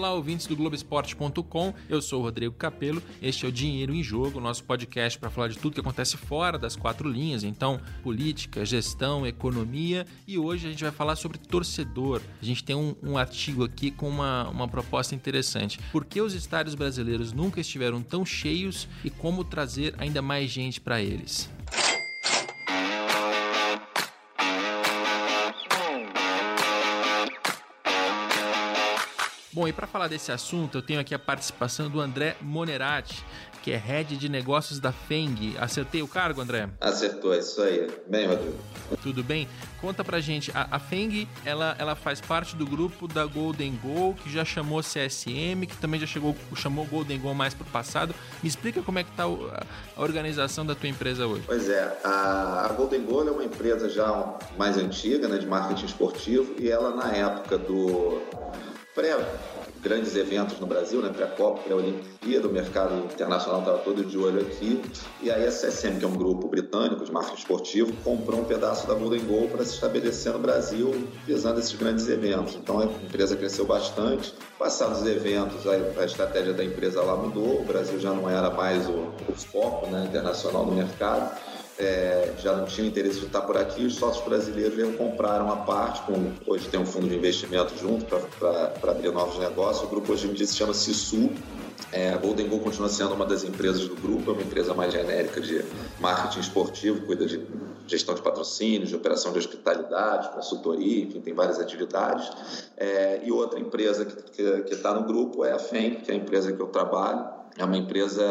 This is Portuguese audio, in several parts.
Olá, ouvintes do Globoesporte.com. Eu sou o Rodrigo Capello. Este é o Dinheiro em Jogo, nosso podcast para falar de tudo que acontece fora das quatro linhas. Então, política, gestão, economia. E hoje a gente vai falar sobre torcedor. A gente tem um, um artigo aqui com uma, uma proposta interessante. Por que os estádios brasileiros nunca estiveram tão cheios e como trazer ainda mais gente para eles? Bom, e para falar desse assunto, eu tenho aqui a participação do André Monerati, que é head de negócios da Feng. Acertei o cargo, André? Acertou, é isso aí. Bem, Rodrigo. Tudo bem? Conta pra gente, a, a Feng, ela, ela faz parte do grupo da Golden Goal, que já chamou CSM, que também já chegou, chamou Golden Goal mais pro passado. Me explica como é que tá a, organização da tua empresa hoje. Pois é, a, a Golden Goal é uma empresa já mais antiga, né, de marketing esportivo, e ela na época do pré grandes eventos no Brasil, né? Pré-Copa, pré-Olimpíada, o mercado internacional estava todo de olho aqui. E aí a CSM, que é um grupo britânico de marketing esportivo, comprou um pedaço da Golden Goal para se estabelecer no Brasil, visando esses grandes eventos. Então a empresa cresceu bastante. Passados os eventos, a, estratégia da empresa lá mudou, o Brasil já não era mais o, o foco né, internacional do mercado é, já não tinham interesse de estar por aqui, os sócios brasileiros já compraram a parte, com, hoje tem um fundo de investimento junto para abrir novos negócios. O grupo hoje em dia se chama Cisu. É, a Golden Goal continua sendo uma das empresas do grupo, é uma empresa mais genérica de marketing esportivo, cuida de gestão de patrocínios, de operação de hospitalidade, consultoria, enfim, tem várias atividades. É, e outra empresa que está no grupo é a FEM, que é a empresa que eu trabalho. É uma empresa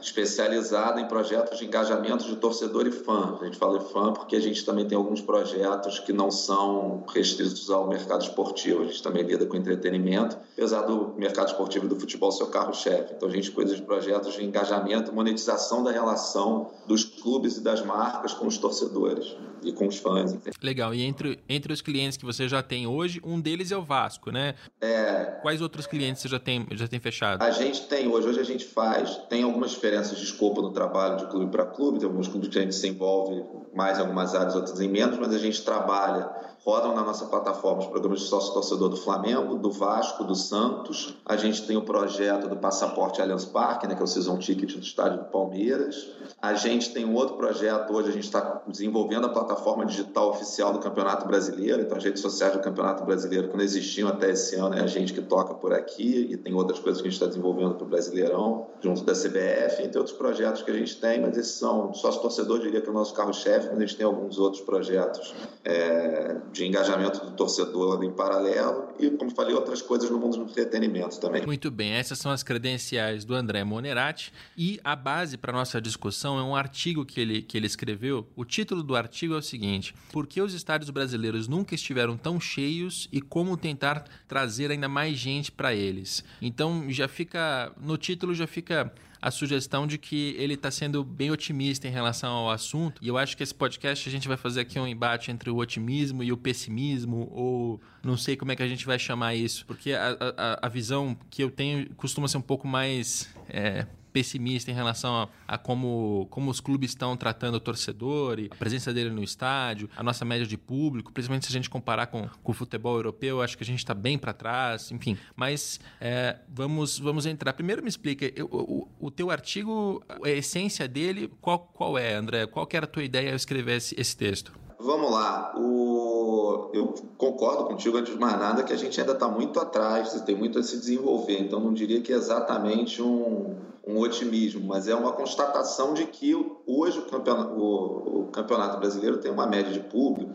especializada em projetos de engajamento de torcedor e fã. A gente fala de fã porque a gente também tem alguns projetos que não são restritos ao mercado esportivo. A gente também lida com entretenimento, apesar do mercado esportivo e do futebol ser o carro-chefe. Então a gente cuida de projetos de engajamento monetização da relação dos clubes e das marcas com os torcedores e com os fãs. Legal. E entre, entre os clientes que você já tem hoje, um deles é o Vasco, né? É. Quais outros clientes você já tem, já tem fechado? A gente tem hoje, hoje a gente faz, tem algumas diferenças de escopo no trabalho de clube para clube, tem alguns clubes que a gente se envolve mais em algumas áreas, outras em menos, mas a gente trabalha rodam na nossa plataforma os programas de sócio-torcedor do Flamengo, do Vasco, do Santos. A gente tem o projeto do Passaporte Allianz Parque, né, que é o Season Ticket do estádio do Palmeiras. A gente tem um outro projeto, hoje a gente está desenvolvendo a plataforma digital oficial do Campeonato Brasileiro, então as redes sociais do Campeonato Brasileiro, que não existiam até esse ano, é a gente que toca por aqui, e tem outras coisas que a gente está desenvolvendo para o Brasileirão, junto da CBF, entre outros projetos que a gente tem, mas esses são, sócio-torcedor diria que é o nosso carro-chefe, mas a gente tem alguns outros projetos é, de engajamento do torcedor em paralelo e, como falei, outras coisas no mundo do entretenimento também. Muito bem, essas são as credenciais do André Monerati e a base para nossa discussão é um artigo que ele, que ele escreveu. O título do artigo é o seguinte: Por que os estádios brasileiros nunca estiveram tão cheios e como tentar trazer ainda mais gente para eles? Então já fica no título já fica a sugestão de que ele está sendo bem otimista em relação ao assunto. E eu acho que esse podcast a gente vai fazer aqui um embate entre o otimismo e o pessimismo, ou não sei como é que a gente vai chamar isso, porque a, a, a visão que eu tenho costuma ser um pouco mais é, pessimista em relação a, a, como, como os clubes estão tratando o torcedor e a presença dele no estádio, a nossa média de público, principalmente se a gente comparar com, com o futebol europeu, acho que a gente está bem para trás, enfim. Mas é, vamos, vamos entrar. Primeiro me explica, eu, o, o teu artigo, a essência dele, qual, qual é, André? Qual que era a tua ideia ao escrever esse, esse texto? Vamos lá. O... Eu concordo contigo, antes de mais nada, que a gente ainda está muito atrás, tem muito a se desenvolver. Então, não diria que é exatamente um, um otimismo, mas é uma constatação de que hoje o campeonato, o, o campeonato brasileiro tem uma média de público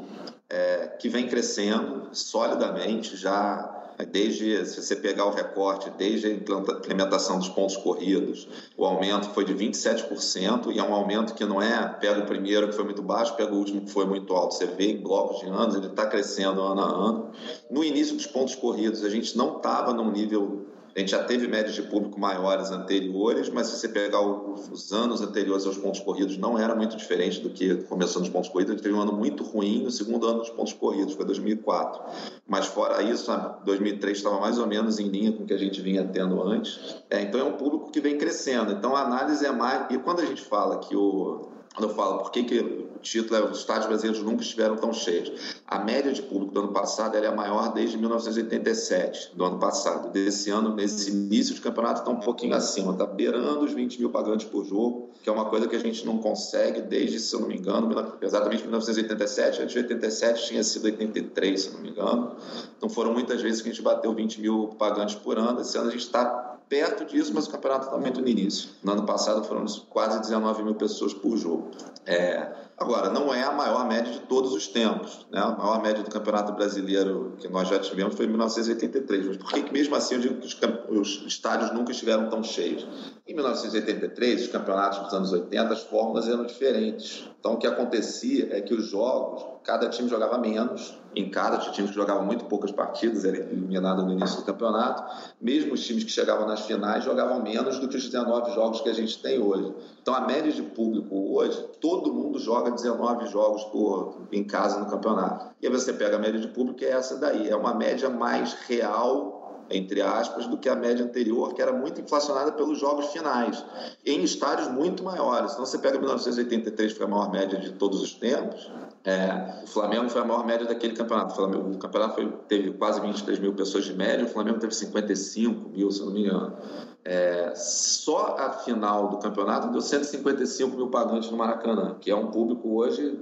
é, que vem crescendo solidamente já desde se você pegar o recorte, desde a implementação dos pontos corridos, o aumento foi de 27% e é um aumento que não é pega o primeiro que foi muito baixo, pega o último que foi muito alto. Você vê em blocos de anos, ele está crescendo ano a ano. No início dos pontos corridos, a gente não estava num nível a gente já teve médias de público maiores anteriores, mas se você pegar os anos anteriores aos pontos corridos, não era muito diferente do que começando os pontos corridos. A gente teve um ano muito ruim no segundo ano dos pontos corridos, foi 2004. Mas fora isso, 2003 estava mais ou menos em linha com o que a gente vinha tendo antes. É, então é um público que vem crescendo. Então a análise é mais. E quando a gente fala que o quando eu falo por que, que o título é os estádios brasileiros nunca estiveram tão cheios. A média de público do ano passado é a maior desde 1987, do ano passado. Desse ano, nesse início de campeonato, está um pouquinho acima, está beirando os 20 mil pagantes por jogo, que é uma coisa que a gente não consegue desde, se eu não me engano, exatamente 1987. Antes de 87 tinha sido 83, se eu não me engano. Então foram muitas vezes que a gente bateu 20 mil pagantes por ano. Esse ano a gente está perto disso, mas o campeonato está muito no início. No ano passado foram quase 19 mil pessoas por jogo. É, agora, não é a maior média de todos os tempos. Né? A maior média do campeonato brasileiro que nós já tivemos foi em 1983. Mas por que, mesmo assim eu digo que os, os estádios nunca estiveram tão cheios? Em 1983, os campeonatos dos anos 80, as fórmulas eram diferentes. Então, o que acontecia é que os jogos, cada time jogava menos, em cada tinha times que jogavam muito poucas partidas, era eliminado no início do campeonato. Mesmo os times que chegavam nas finais jogavam menos do que os 19 jogos que a gente tem hoje. Então, a média de público hoje, todo mundo joga 19 jogos por, em casa no campeonato. E aí você pega a média de público, é essa daí. É uma média mais real entre aspas, do que a média anterior, que era muito inflacionada pelos jogos finais, em estádios muito maiores. Então, você pega 1983, que foi a maior média de todos os tempos, é, o Flamengo foi a maior média daquele campeonato. O, Flamengo, o campeonato foi, teve quase 23 mil pessoas de média, o Flamengo teve 55 mil, se não me engano. É, só a final do campeonato deu 155 mil pagantes no Maracanã, que é um público hoje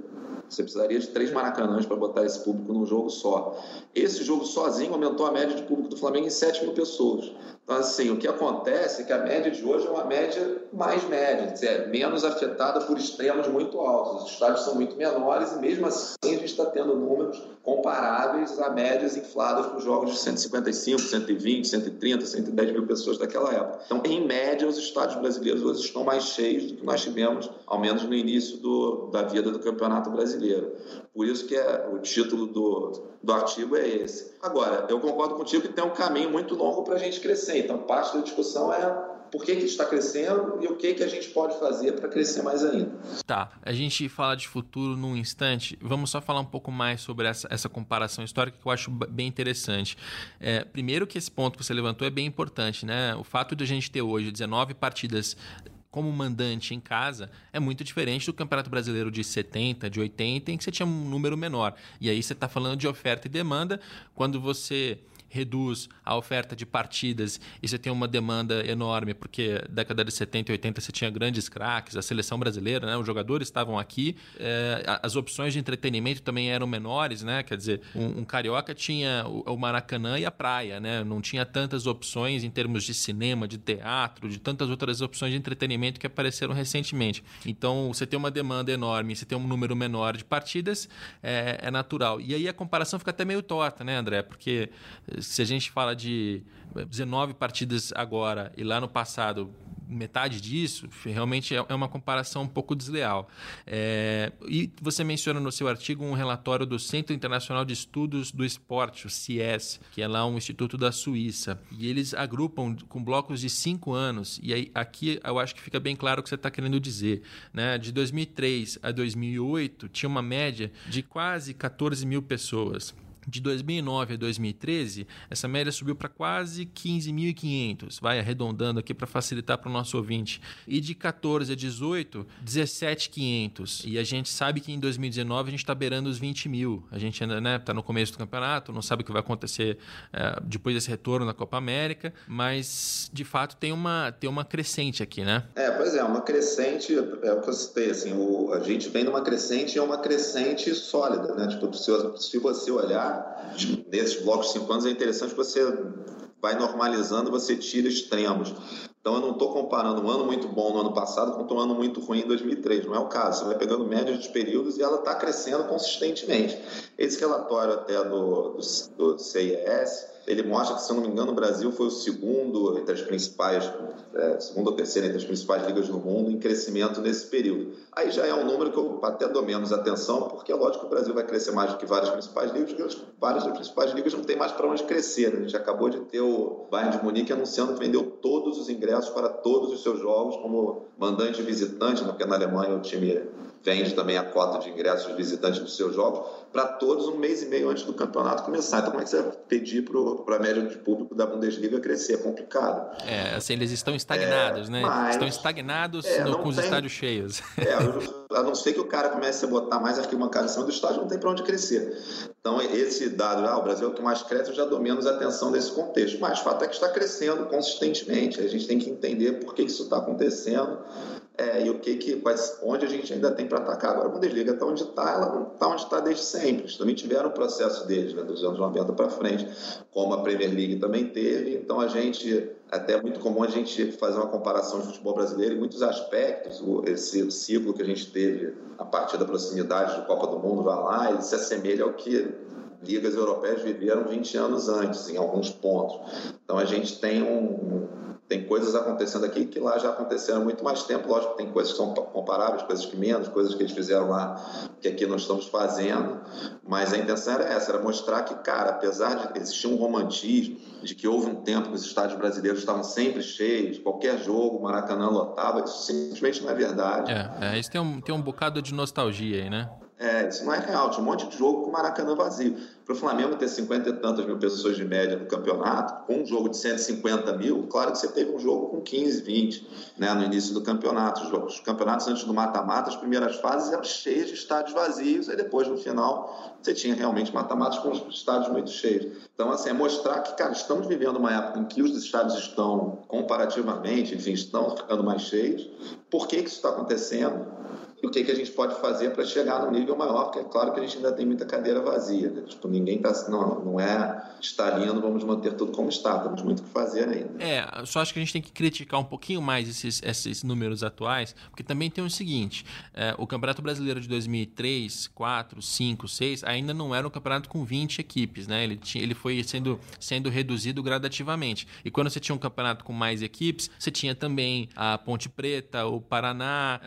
você precisaria de três maracanãs para botar esse público num jogo só. Esse jogo sozinho aumentou a média de público do Flamengo em 7 mil pessoas. Então, assim, o que acontece é que a média de hoje é uma média mais média, dizer, menos afetada por extremos muito altos. Os estádios são muito menores e, mesmo assim, a gente está tendo números comparáveis a médias infladas por jogos de 155, 120, 130, 110 mil pessoas daquela época. Então, em média, os estádios brasileiros hoje estão mais cheios do que nós tivemos, ao menos no início do, da vida do Campeonato Brasileiro. Por isso que é, o título do, do artigo é esse. Agora, eu concordo contigo que tem um caminho muito longo para a gente crescer. Então, parte da discussão é por que, que está crescendo e o que, que a gente pode fazer para crescer mais ainda. Tá, a gente fala de futuro num instante. Vamos só falar um pouco mais sobre essa, essa comparação histórica que eu acho bem interessante. É, primeiro que esse ponto que você levantou é bem importante, né? O fato de a gente ter hoje 19 partidas como mandante em casa é muito diferente do Campeonato Brasileiro de 70, de 80, em que você tinha um número menor. E aí você está falando de oferta e demanda. Quando você reduz a oferta de partidas e você tem uma demanda enorme, porque década de 70 e 80 você tinha grandes craques, a seleção brasileira, né? os jogadores estavam aqui, é, as opções de entretenimento também eram menores, né? quer dizer, um, um carioca tinha o, o, Maracanã e a praia, né? não tinha tantas opções em termos de cinema, de teatro, de tantas outras opções de entretenimento que apareceram recentemente. Então, você tem uma demanda enorme, você tem um número menor de partidas, é, é natural. E aí a comparação fica até meio torta, né, André? Porque se a gente fala de 19 partidas agora e lá no passado metade disso, realmente é, é uma comparação um pouco desleal. É, e você menciona no seu artigo um relatório do Centro Internacional de Estudos do Esporte, o CIES, que é lá um instituto da Suíça. E eles agrupam com blocos de cinco anos. E aí, aqui eu acho que fica bem claro o que você está querendo dizer. Né? De 2003 a 2008, tinha uma média de quase 14 mil pessoas. De 2009 a 2013, essa média subiu para quase 15.500, vai arredondando aqui para facilitar para o nosso ouvinte. E de 14 a 18, 17.500. E a gente sabe que em 2019 a gente está beirando os 20 mil. A gente ainda está né, tá no começo do campeonato, não sabe o que vai acontecer é, depois desse retorno na Copa América, mas de fato tem uma, tem uma crescente aqui, né? É, pois é, uma crescente, é o que eu citei, assim, o, a gente vem numa crescente e é uma crescente sólida, né? Tipo, se, se você olhar nesses blocos de cinco anos é interessante você vai normalizando, você tira extremos. Então eu não estou comparando um ano muito bom no ano passado com um ano muito ruim em 2003, não é o caso. Você vai pegando médias de períodos e ela está crescendo consistentemente. Esse relatório até do, do, do ele mostra que, se eu não me engano, o Brasil foi o segundo entre as principais, é, segundo ou terceiro entre as principais ligas do mundo em crescimento nesse período. Aí já é um número que eu até dou menos atenção, porque é lógico que o Brasil vai crescer mais do que várias principais ligas, porque várias das principais ligas não tem mais para onde crescer. Né? A gente acabou de ter o Bayern de Munique anunciando que vendeu todos os ingressos para todos os seus jogos como mandante visitante, né? porque na Alemanha o time vende também a cota de ingressos visitantes dos seus jogos para todos um mês e meio antes do campeonato começar. Então, como é que você vai pedir para a média de público da Bundesliga crescer? É complicado. É, assim, eles estão estagnados, é, né? Mas, estão estagnados é, no, com os estádios cheios. É, a não ser que o cara comece a botar mais arquibancada em cima do estádio, não tem para onde crescer. Então, esse dado, ah, o Brasil é o que mais cresce, já dou menos atenção nesse contexto. Mas o fato é que está crescendo consistentemente. A gente tem que entender por que isso está acontecendo é, e o que, que quais, onde a gente ainda tem para atacar. Agora, a Bundesliga está onde está, ela não está onde está desde sempre. Eles também tiveram o processo deles, né, dos anos 90 para frente, como a Premier League também teve. Então, a gente, até é muito comum a gente fazer uma comparação de futebol brasileiro em muitos aspectos. Esse ciclo que a gente teve a partir da proximidade do Copa do Mundo, vai lá, ele se assemelha ao que ligas europeias viveram 20 anos antes, em alguns pontos. Então, a gente tem um tem coisas acontecendo aqui que lá já aconteceram há muito mais tempo. Lógico que tem coisas que são comparáveis, coisas que menos, coisas que eles fizeram lá que aqui nós estamos fazendo. Mas a intenção era essa, era mostrar que, cara, apesar de existir um romantismo, de que houve um tempo que os estádios brasileiros estavam sempre cheios, qualquer jogo, Maracanã lotava, isso simplesmente não é verdade. É, é isso tem um, tem um bocado de nostalgia aí, né? É, isso não é real. Tinha um monte de jogo com o Maracanã vazio. Para o Flamengo ter 50 e tantas mil pessoas de média no campeonato, com um jogo de 150 mil, claro que você teve um jogo com 15, 20 né, no início do campeonato. Os, campeonatos antes do mata-mata, as primeiras fases eram cheias de estádios vazios, aí depois, no final, você tinha realmente mata-matas com estádios muito cheios. Então, assim, é mostrar que, cara, estamos vivendo uma época em que os estádios estão comparativamente, enfim, estão ficando mais cheios. Por que, que isso está acontecendo? O que, que a gente pode fazer para chegar num nível maior, porque é claro que a gente ainda tem muita cadeira vazia. Né? Tipo, ninguém está. Não, não é está lindo, vamos manter tudo como está. Temos muito o que fazer ainda. É, só acho que a gente tem que criticar um pouquinho mais esses, esses números atuais, porque também tem o seguinte: é, o Campeonato Brasileiro de 2003, 4, 5, 6 ainda não era um campeonato com 20 equipes, né? Ele, tinha, ele foi sendo, sendo reduzido gradativamente. E quando você tinha um campeonato com mais equipes, você tinha também a Ponte Preta, o Paraná,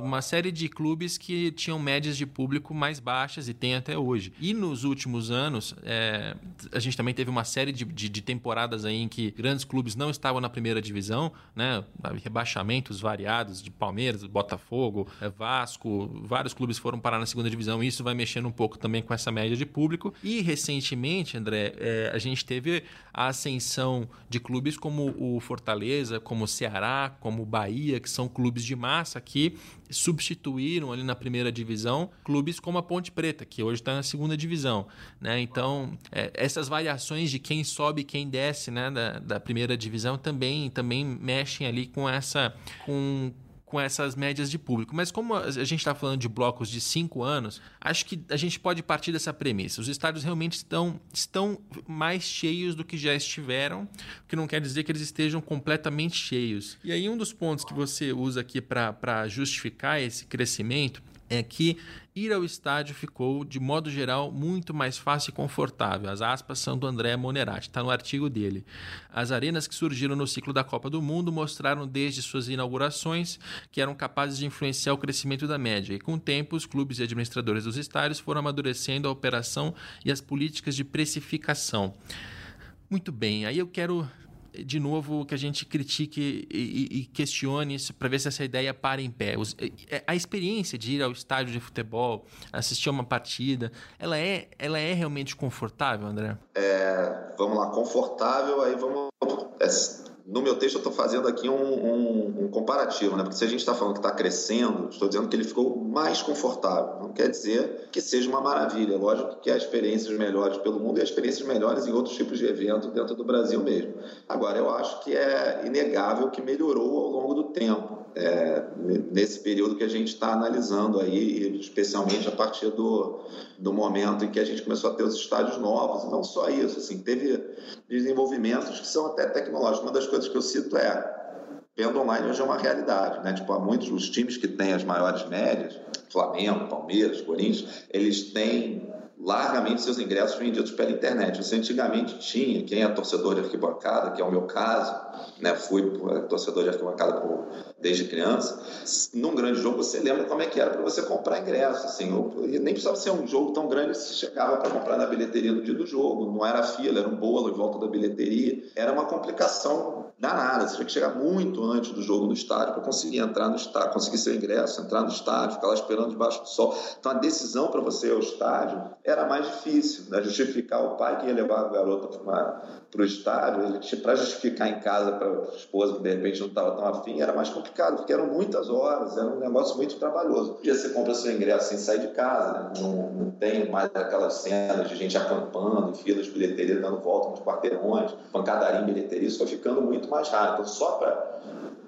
uma série de de clubes que tinham médias de público mais baixas e tem até hoje. E nos últimos anos, é, a gente também teve uma série de, de, de, temporadas aí em que grandes clubes não estavam na primeira divisão, né? rebaixamentos variados de Palmeiras, Botafogo, é, Vasco, vários clubes foram parar na segunda divisão. E isso vai mexendo um pouco também com essa média de público. E recentemente, André, é, a gente teve a ascensão de clubes como o Fortaleza, como o Ceará, como o Bahia, que são clubes de massa que substituíram ali na primeira divisão clubes como a Ponte Preta, que hoje está na segunda divisão. Né? Então, é, essas variações de quem sobe e quem desce né, da, da primeira divisão também, também mexem ali com essa. Com, com essas médias de público. Mas como a gente está falando de blocos de cinco anos, acho que a gente pode partir dessa premissa. Os estádios realmente estão, estão mais cheios do que já estiveram, o que não quer dizer que eles estejam completamente cheios. E aí um dos pontos que você usa aqui para justificar esse crescimento é que ir ao estádio ficou, de modo geral, muito mais fácil e confortável. As aspas são do André Monerati, está no artigo dele. As arenas que surgiram no ciclo da Copa do Mundo mostraram desde suas inaugurações que eram capazes de influenciar o crescimento da média, e com o tempo os clubes e administradores dos estádios foram amadurecendo a operação e as políticas de precificação. Muito bem, aí eu quero de novo, que a gente critique e, e questione para ver se essa ideia para em pé. Os, é, a experiência de ir ao estádio de futebol, assistir uma partida, ela é, ela é realmente confortável, André? É, vamos lá, confortável, aí vamos. É, no meu texto eu estou fazendo aqui um, um, um, comparativo, né? Porque se a gente está falando que está crescendo, estou dizendo que ele ficou mais confortável. Não quer dizer que seja uma maravilha. Lógico que há experiências melhores pelo mundo e há experiências melhores em outros tipos de evento dentro do Brasil mesmo. Agora, eu acho que é inegável que melhorou ao longo do tempo é, nesse período que a gente está analisando aí, especialmente a partir do, do momento em que a gente começou a ter os estádios novos, e não só isso, assim, teve desenvolvimentos que são até tecnológicos. Uma das coisas que eu cito é venda online hoje é uma realidade, né? Tipo, há muitos os times que têm as maiores médias, Flamengo, Palmeiras, Corinthians, eles têm largamente seus ingressos vendidos pela internet. Você antigamente tinha, quem é torcedor de arquibancada, que é o meu caso, né, fui torcedor de arquibancada por desde criança, num grande jogo você lembra como é que era para você comprar ingresso. Assim, nem precisava ser um jogo tão grande, você chegava para comprar na bilheteria no dia do jogo, não era fila, era um bolo em volta da bilheteria. Era uma complicação danada, você tinha que chegar muito antes do jogo no estádio para conseguir entrar no estádio, conseguir seu ingresso, entrar no estádio, ficar lá esperando debaixo do sol. Então a decisão para você ir ao estádio era mais difícil, né? justificar o pai que ia levar a garota para o estádio, para justificar em casa para a esposa que de repente não estava tão afim, era mais complicado, porque eram muitas horas, era um negócio muito trabalhoso. Um você compra seu ingresso sem sair de casa, né? não, não tem mais aquelas cenas de gente acampando, filas de bilheteria dando volta nos quarteirões, pancadaria em bilheteria, isso foi ficando muito mais rápido. Então, só para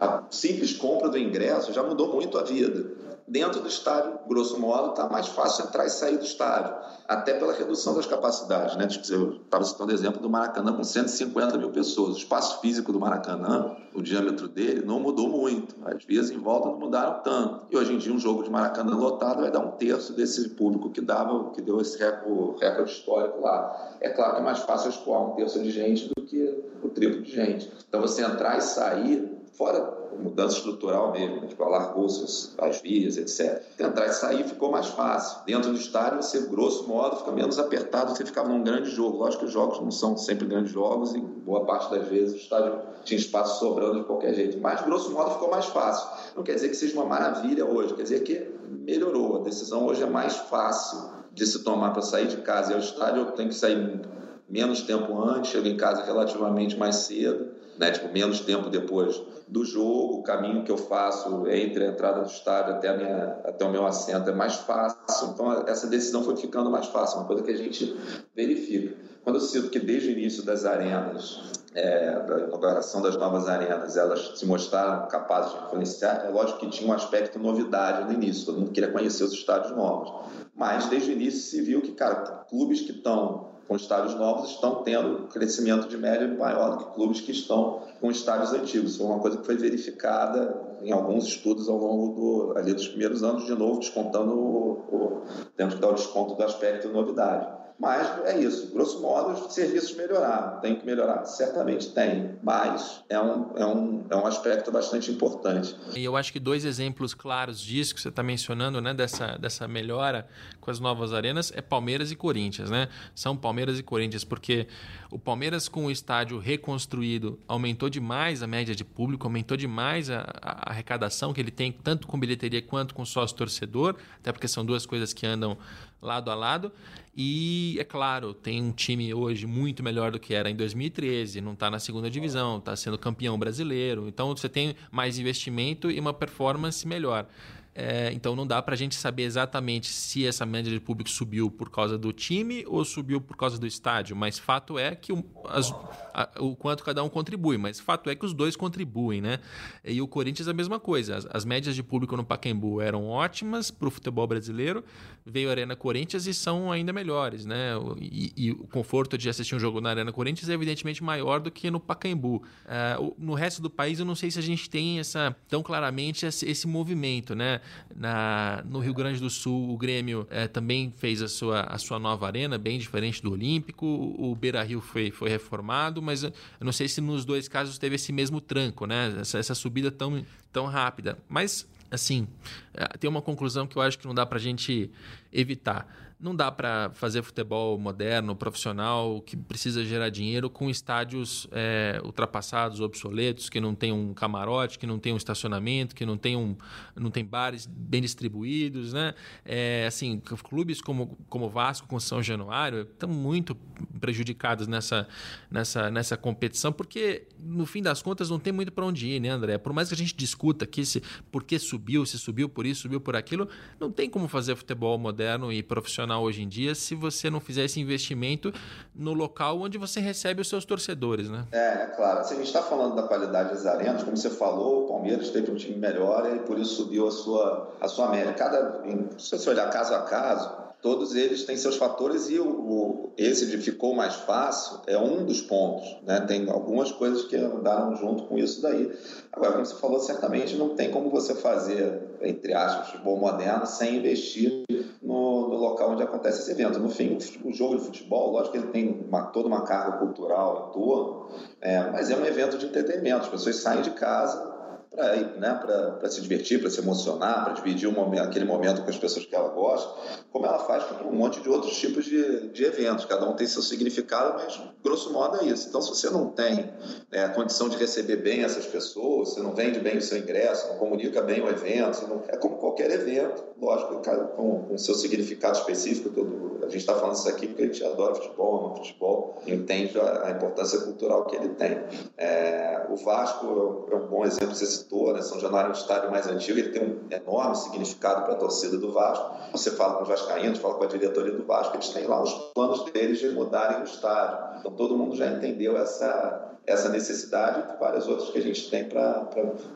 a simples compra do ingresso já mudou muito a vida dentro do estádio, grosso modo, está mais fácil entrar e sair do estádio, até pela redução das capacidades. Né? Eu estava citando o exemplo do Maracanã com 150 mil pessoas. O espaço físico do Maracanã, o diâmetro dele, não mudou muito. As vias em volta não mudaram tanto. E hoje em dia, um jogo de Maracanã lotado vai dar um terço desse público que dava, que deu esse recorde, recorde histórico lá. É claro que é mais fácil escoar um terço de gente do que o triplo de gente. Então, você entrar e sair, fora mudança estrutural mesmo, né? tipo, alargou as, as vias, etc. Entrar e sair ficou mais fácil. Dentro do estádio, você, grosso modo, fica menos apertado, você ficava num grande jogo. Lógico que os jogos não são sempre grandes jogos e boa parte das vezes o estádio tinha espaço sobrando de qualquer jeito. Mas, grosso modo, ficou mais fácil. Não quer dizer que seja uma maravilha hoje, quer dizer que melhorou. A decisão hoje é mais fácil de se tomar para sair de casa e ao estádio, eu tenho que sair menos tempo antes, chego em casa relativamente mais cedo, né? tipo, menos tempo depois do jogo, o caminho que eu faço entre a entrada do estádio até, a minha, até o meu assento é mais fácil. Então, essa decisão foi ficando mais fácil, uma coisa que a gente verifica. Quando eu cito que desde o início das arenas, é, da inauguração das novas arenas, elas se mostraram capazes de influenciar, é lógico que tinha um aspecto novidade no início, todo mundo queria conhecer os estádios novos. Mas desde o início se viu que, cara, clubes que estão com estádios novos estão tendo crescimento de média maior do que clubes que estão com estádios antigos. Foi uma coisa que foi verificada em alguns estudos ao longo do, ali dos primeiros anos, de novo, descontando o, o, temos que dar o desconto do aspecto novidade. Mas é isso, grosso modo, os serviços melhoraram, tem que melhorar, certamente tem, mas é um, é um, é um aspecto bastante importante. E eu acho que dois exemplos claros disso que você está mencionando, né, dessa, dessa melhora com as novas arenas, é Palmeiras e Corinthians, né? São Palmeiras e Corinthians, porque o Palmeiras com o estádio reconstruído aumentou demais a média de público, aumentou demais a, a arrecadação que ele tem, tanto com bilheteria quanto com sócio-torcedor, até porque são duas coisas que andam lado a lado. E, é claro, tem um time hoje muito melhor do que era em 2013, não está na segunda divisão, está sendo campeão brasileiro. Então, você tem mais investimento e uma performance melhor. É, então não dá para a gente saber exatamente se essa média de público subiu por causa do time ou subiu por causa do estádio, mas fato é que o, as, a, o quanto cada um contribui, mas fato é que os dois contribuem, né? E o Corinthians é a mesma coisa. As, as médias de público no Pacaembu eram ótimas para o futebol brasileiro, veio a Arena Corinthians e são ainda melhores, né? E, e, o conforto de assistir um jogo na Arena Corinthians é evidentemente maior do que no Pacaembu. É, no resto do país eu não sei se a gente tem essa tão claramente esse, esse movimento, né? Na, no Rio Grande do Sul, o Grêmio é, também fez a sua, a sua nova arena, bem diferente do Olímpico. O Beira Rio foi, foi reformado, mas eu não sei se nos dois casos teve esse mesmo tranco, né? Essa, essa subida tão, tão rápida. Mas, assim, é, tem uma conclusão que eu acho que não dá para a gente evitar. Não dá para fazer futebol moderno, profissional, que precisa gerar dinheiro com estádios é, ultrapassados, obsoletos, que não tem um camarote, que não tem um estacionamento, que não tem, um, não tem bares bem distribuídos. Né? É, assim, clubes como, como Vasco, com São Januário, estão muito prejudicados nessa, nessa, nessa competição, porque no fim das contas não tem muito para onde ir, né, André? Por mais que a gente discuta aqui se, por que subiu, se subiu por isso, subiu por aquilo, não tem como fazer futebol moderno e profissional profissional hoje em dia se você não fizer esse investimento no local onde você recebe os seus torcedores, né? É, claro. Se a gente está falando da qualidade das arenas, como você falou, o Palmeiras teve um time melhor e por isso subiu a sua, a sua média. Cada, se você olhar caso a caso, todos eles têm seus fatores e o, o, esse de ficou mais fácil é um dos pontos. Né? Tem algumas coisas que andaram junto com isso daí. Agora, como você falou, certamente não tem como você fazer, entre aspas, futebol moderno sem investir no, no local onde acontece esse evento. No fim, o jogo de futebol, lógico que ele tem uma, toda uma carga cultural em torno, é, mas é um evento de entretenimento. As pessoas saem de casa para né, se divertir, para se emocionar, para dividir um momento, aquele momento com as pessoas que ela gosta, como ela faz com um monte de outros tipos de, de eventos. Cada um tem seu significado, mas grosso modo é isso. Então, se você não tem né, a condição de receber bem essas pessoas, você não vende bem o seu ingresso, não comunica bem o evento, não... é como qualquer evento, lógico, com, com seu significado específico. Todo... A gente está falando isso aqui porque a gente adora futebol, ama futebol, entende a, a importância cultural que ele tem. É, o Vasco é um bom exemplo você citou, né? São Januário é um estádio mais antigo, ele tem um enorme significado para a torcida do Vasco. Você fala com os vascaínos, fala com a diretoria do Vasco, eles têm lá os planos deles de mudarem o estádio. Então todo mundo já entendeu essa essa necessidade e várias outras que a gente tem para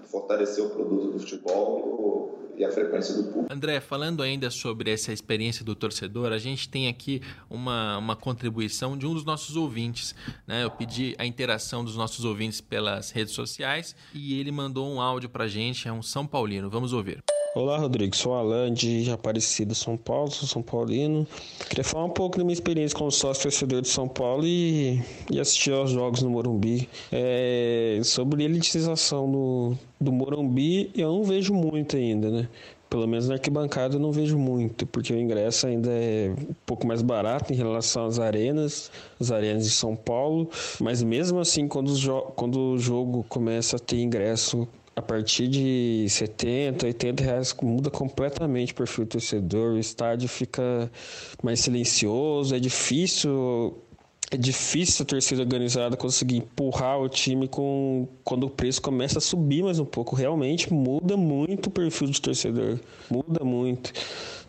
fortalecer o produto do futebol e a frequência do público. André, falando ainda sobre essa experiência do torcedor, a gente tem aqui uma, uma contribuição de um dos nossos ouvintes. Né? Eu pedi a interação dos nossos ouvintes pelas redes sociais e ele mandou um áudio para a gente, é um São Paulino. Vamos ouvir. Olá, Rodrigo. Sou Alan de Aparecida, São Paulo. Sou São Paulino. Queria falar um pouco da minha experiência como sócio torcedor de São Paulo e, e assistir aos jogos no Morumbi. É, sobre elitização do, do Morumbi, eu não vejo muito ainda, né? Pelo menos na arquibancada eu não vejo muito, porque o ingresso ainda é um pouco mais barato em relação às arenas, as arenas de São Paulo. Mas mesmo assim, quando o, quando o jogo começa a ter ingresso a partir de 70, 80 reais muda completamente o perfil do torcedor, o estádio fica mais silencioso, é difícil é difícil a torcida organizada conseguir empurrar o time com quando o preço começa a subir mais um pouco. Realmente muda muito o perfil de torcedor, muda muito.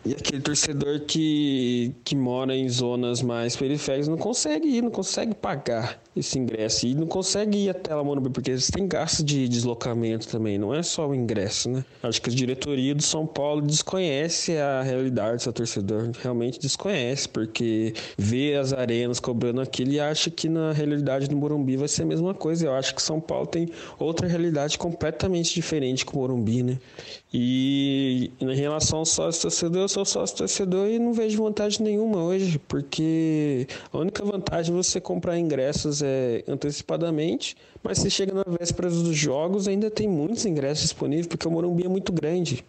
E aquele torcedor que, que mora em zonas mais periféricas não consegue ir, não consegue pagar esse ingresso. E não consegue ir até lá Morumbi, porque eles têm gasto de deslocamento também, não é só o ingresso, né? Acho que a diretoria do São Paulo desconhece a realidade do seu torcedor, realmente desconhece, porque vê as arenas cobrando aquilo e acha que na realidade do Morumbi vai ser a mesma coisa. Eu acho que São Paulo tem outra realidade completamente diferente com o Morumbi, né? E em relação ao sócio torcedor, eu sou sócio torcedor e não vejo vantagem nenhuma hoje, porque a única vantagem é você comprar ingressos antecipadamente, mas se chega na véspera dos jogos ainda tem muitos ingressos disponíveis, porque o Morumbi é muito grande.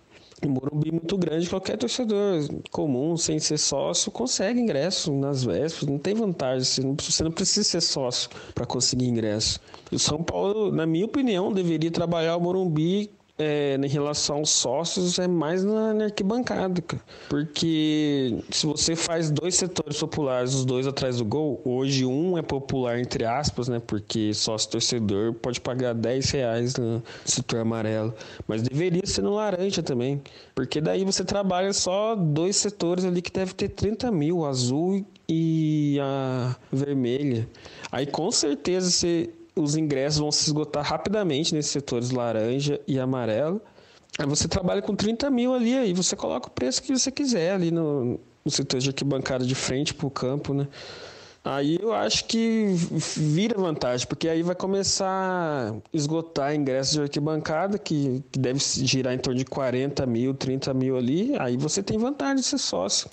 O Morumbi é muito grande, qualquer torcedor comum, sem ser sócio, consegue ingresso nas vésperas, não tem vantagem, você não precisa ser sócio para conseguir ingresso. O São Paulo, na minha opinião, deveria trabalhar o Morumbi é, em relação aos sócios é mais na, na, arquibancada, cara. Porque se você faz dois setores populares, os dois atrás do gol, hoje um é popular, entre aspas, né? Porque sócio torcedor pode pagar 10 reais no setor amarelo. Mas deveria ser no laranja também. Porque daí você trabalha só dois setores ali que deve ter 30 mil, azul e a vermelha. Aí com certeza você os ingressos vão se esgotar rapidamente nesses setores laranja e amarelo. Aí você trabalha com 30 mil ali, aí você coloca o preço que você quiser ali no, no setor de arquibancada de frente para o campo, né? Aí eu acho que vira vantagem, porque aí vai começar a esgotar ingressos de arquibancada, que, que deve girar em torno de 40 mil, 30 mil ali, aí você tem vantagem de ser sócio.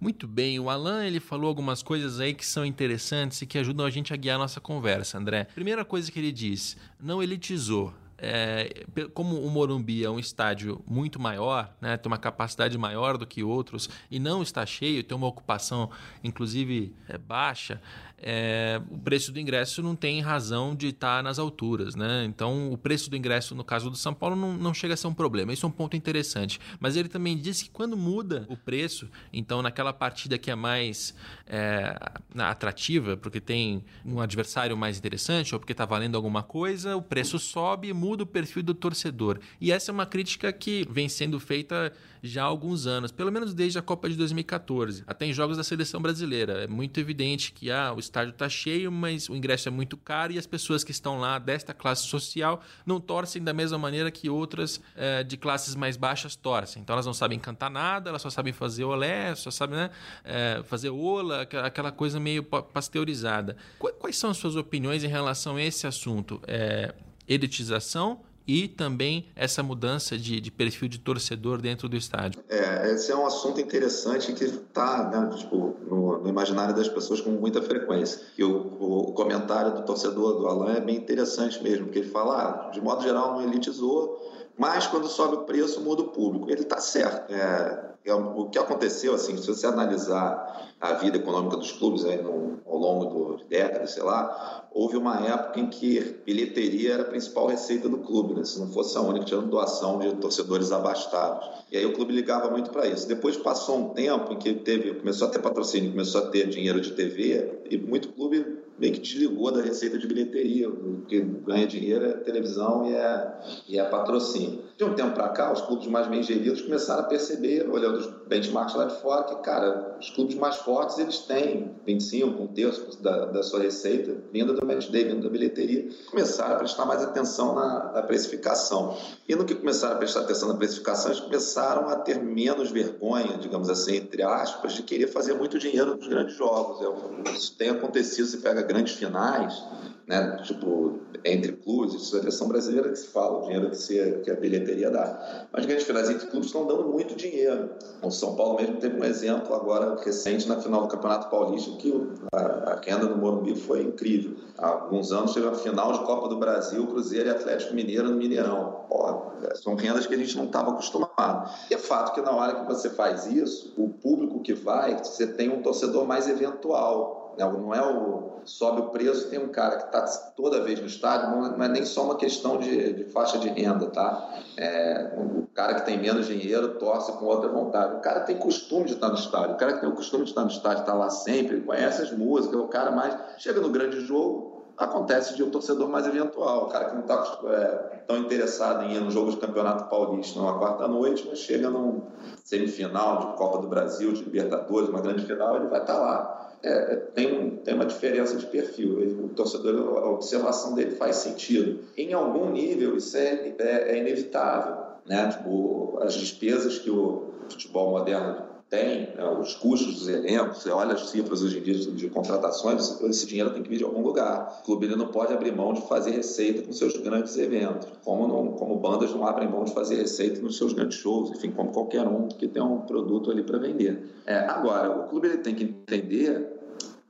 Muito bem, o Alan ele falou algumas coisas aí que são interessantes e que ajudam a gente a guiar a nossa conversa, André. Primeira coisa que ele diz, não elitizou. É, como o Morumbi é um estádio muito maior, né, tem uma capacidade maior do que outros e não está cheio, tem uma ocupação inclusive é, baixa, é, o preço do ingresso não tem razão de estar nas alturas. Né? Então, o preço do ingresso, no caso do São Paulo, não, não chega a ser um problema. Isso é um ponto interessante. Mas ele também disse que quando muda o preço, então naquela partida que é mais é, atrativa, porque tem um adversário mais interessante ou porque está valendo alguma coisa, o preço sobe e muda o perfil do torcedor. E essa é uma crítica que vem sendo feita já há alguns anos, pelo menos desde a Copa de 2014, até em jogos da seleção brasileira. É muito evidente que ah, o estádio está cheio, mas o ingresso é muito caro e as pessoas que estão lá desta classe social não torcem da mesma maneira que outras é, de classes mais baixas torcem. Então elas não sabem cantar nada, elas só sabem fazer olé, só sabem né, é, fazer ola, aquela coisa meio pasteurizada. Quais são as suas opiniões em relação a esse assunto? É, elitização e também essa mudança de, de perfil de torcedor dentro do estádio? É, esse é um assunto interessante que está né, tipo, no, no, imaginário das pessoas com muita frequência. E o, o, comentário do torcedor do Alan é bem interessante mesmo, porque ele fala, ah, de modo geral não elitizou, mas quando sobe o preço muda o público. Ele está certo. É, é, o que aconteceu, assim, se você analisar a vida econômica dos clubes aí no, ao longo de décadas, sei lá, houve uma época em que bilheteria era a principal receita do clube, né? se não fosse a única, tinha doação de torcedores abastados. E aí o clube ligava muito para isso. Depois passou um tempo em que teve, começou a ter patrocínio, começou a ter dinheiro de TV, e muito clube meio que desligou da receita de bilheteria, o que ganha dinheiro é televisão e é, e é patrocínio. De um tempo para cá, os clubes mais bem geridos começaram a perceber, olhando os benchmarks lá de fora, que, cara, os clubes mais fortes, eles têm 25, um terço da, da sua receita vinda do match day, da bilheteria. Começaram a prestar mais atenção na, na precificação. E no que começaram a prestar atenção na precificação, eles começaram a ter menos vergonha, digamos assim, entre aspas, de querer fazer muito dinheiro nos grandes jogos. É isso tem acontecido, você pega grandes finais, né? Tipo, entre clubes, é versão brasileira que se fala, o dinheiro que, se, que a bilheteria dá. Mas grandes finais entre clubes estão dando muito dinheiro. O São Paulo mesmo teve um exemplo agora recente na final do Campeonato Paulista, que a, renda do Morumbi foi incrível. Há alguns anos teve a final de Copa do Brasil, Cruzeiro e Atlético Mineiro no Mineirão. Pô, são rendas que a gente não estava acostumado. E é fato que na hora que você faz isso, o público que vai, você tem um torcedor mais eventual? Não é o sobe o preço, tem um cara que está toda vez no estádio, não é nem só uma questão de, de faixa de renda, tá? É, o cara que tem menos dinheiro torce com outra vontade. O cara tem costume de estar no estádio, o cara que tem o costume de estar no estádio, está lá sempre, conhece as músicas, o cara mais. Chega no grande jogo, acontece de um torcedor mais eventual, o cara que não está é, tão interessado em ir no jogo de campeonato paulista numa quarta-noite, mas chega num semifinal de Copa do Brasil, de Libertadores, uma grande final, ele vai estar tá lá é, tem, um, tem uma diferença de perfil. O torcedor, a observação dele faz sentido. Em algum nível, isso é, é, é inevitável. Né? Tipo, as despesas que o futebol moderno tem, né? os custos dos elencos, você olha as cifras hoje em dia de, de, contratações, esse dinheiro tem que vir de algum lugar. O clube ele não pode abrir mão de fazer receita com seus grandes eventos, como, não, como bandas não abrem mão de fazer receita nos seus grandes shows, enfim, como qualquer um que tem um produto ali para vender. É, agora, o clube ele tem que entender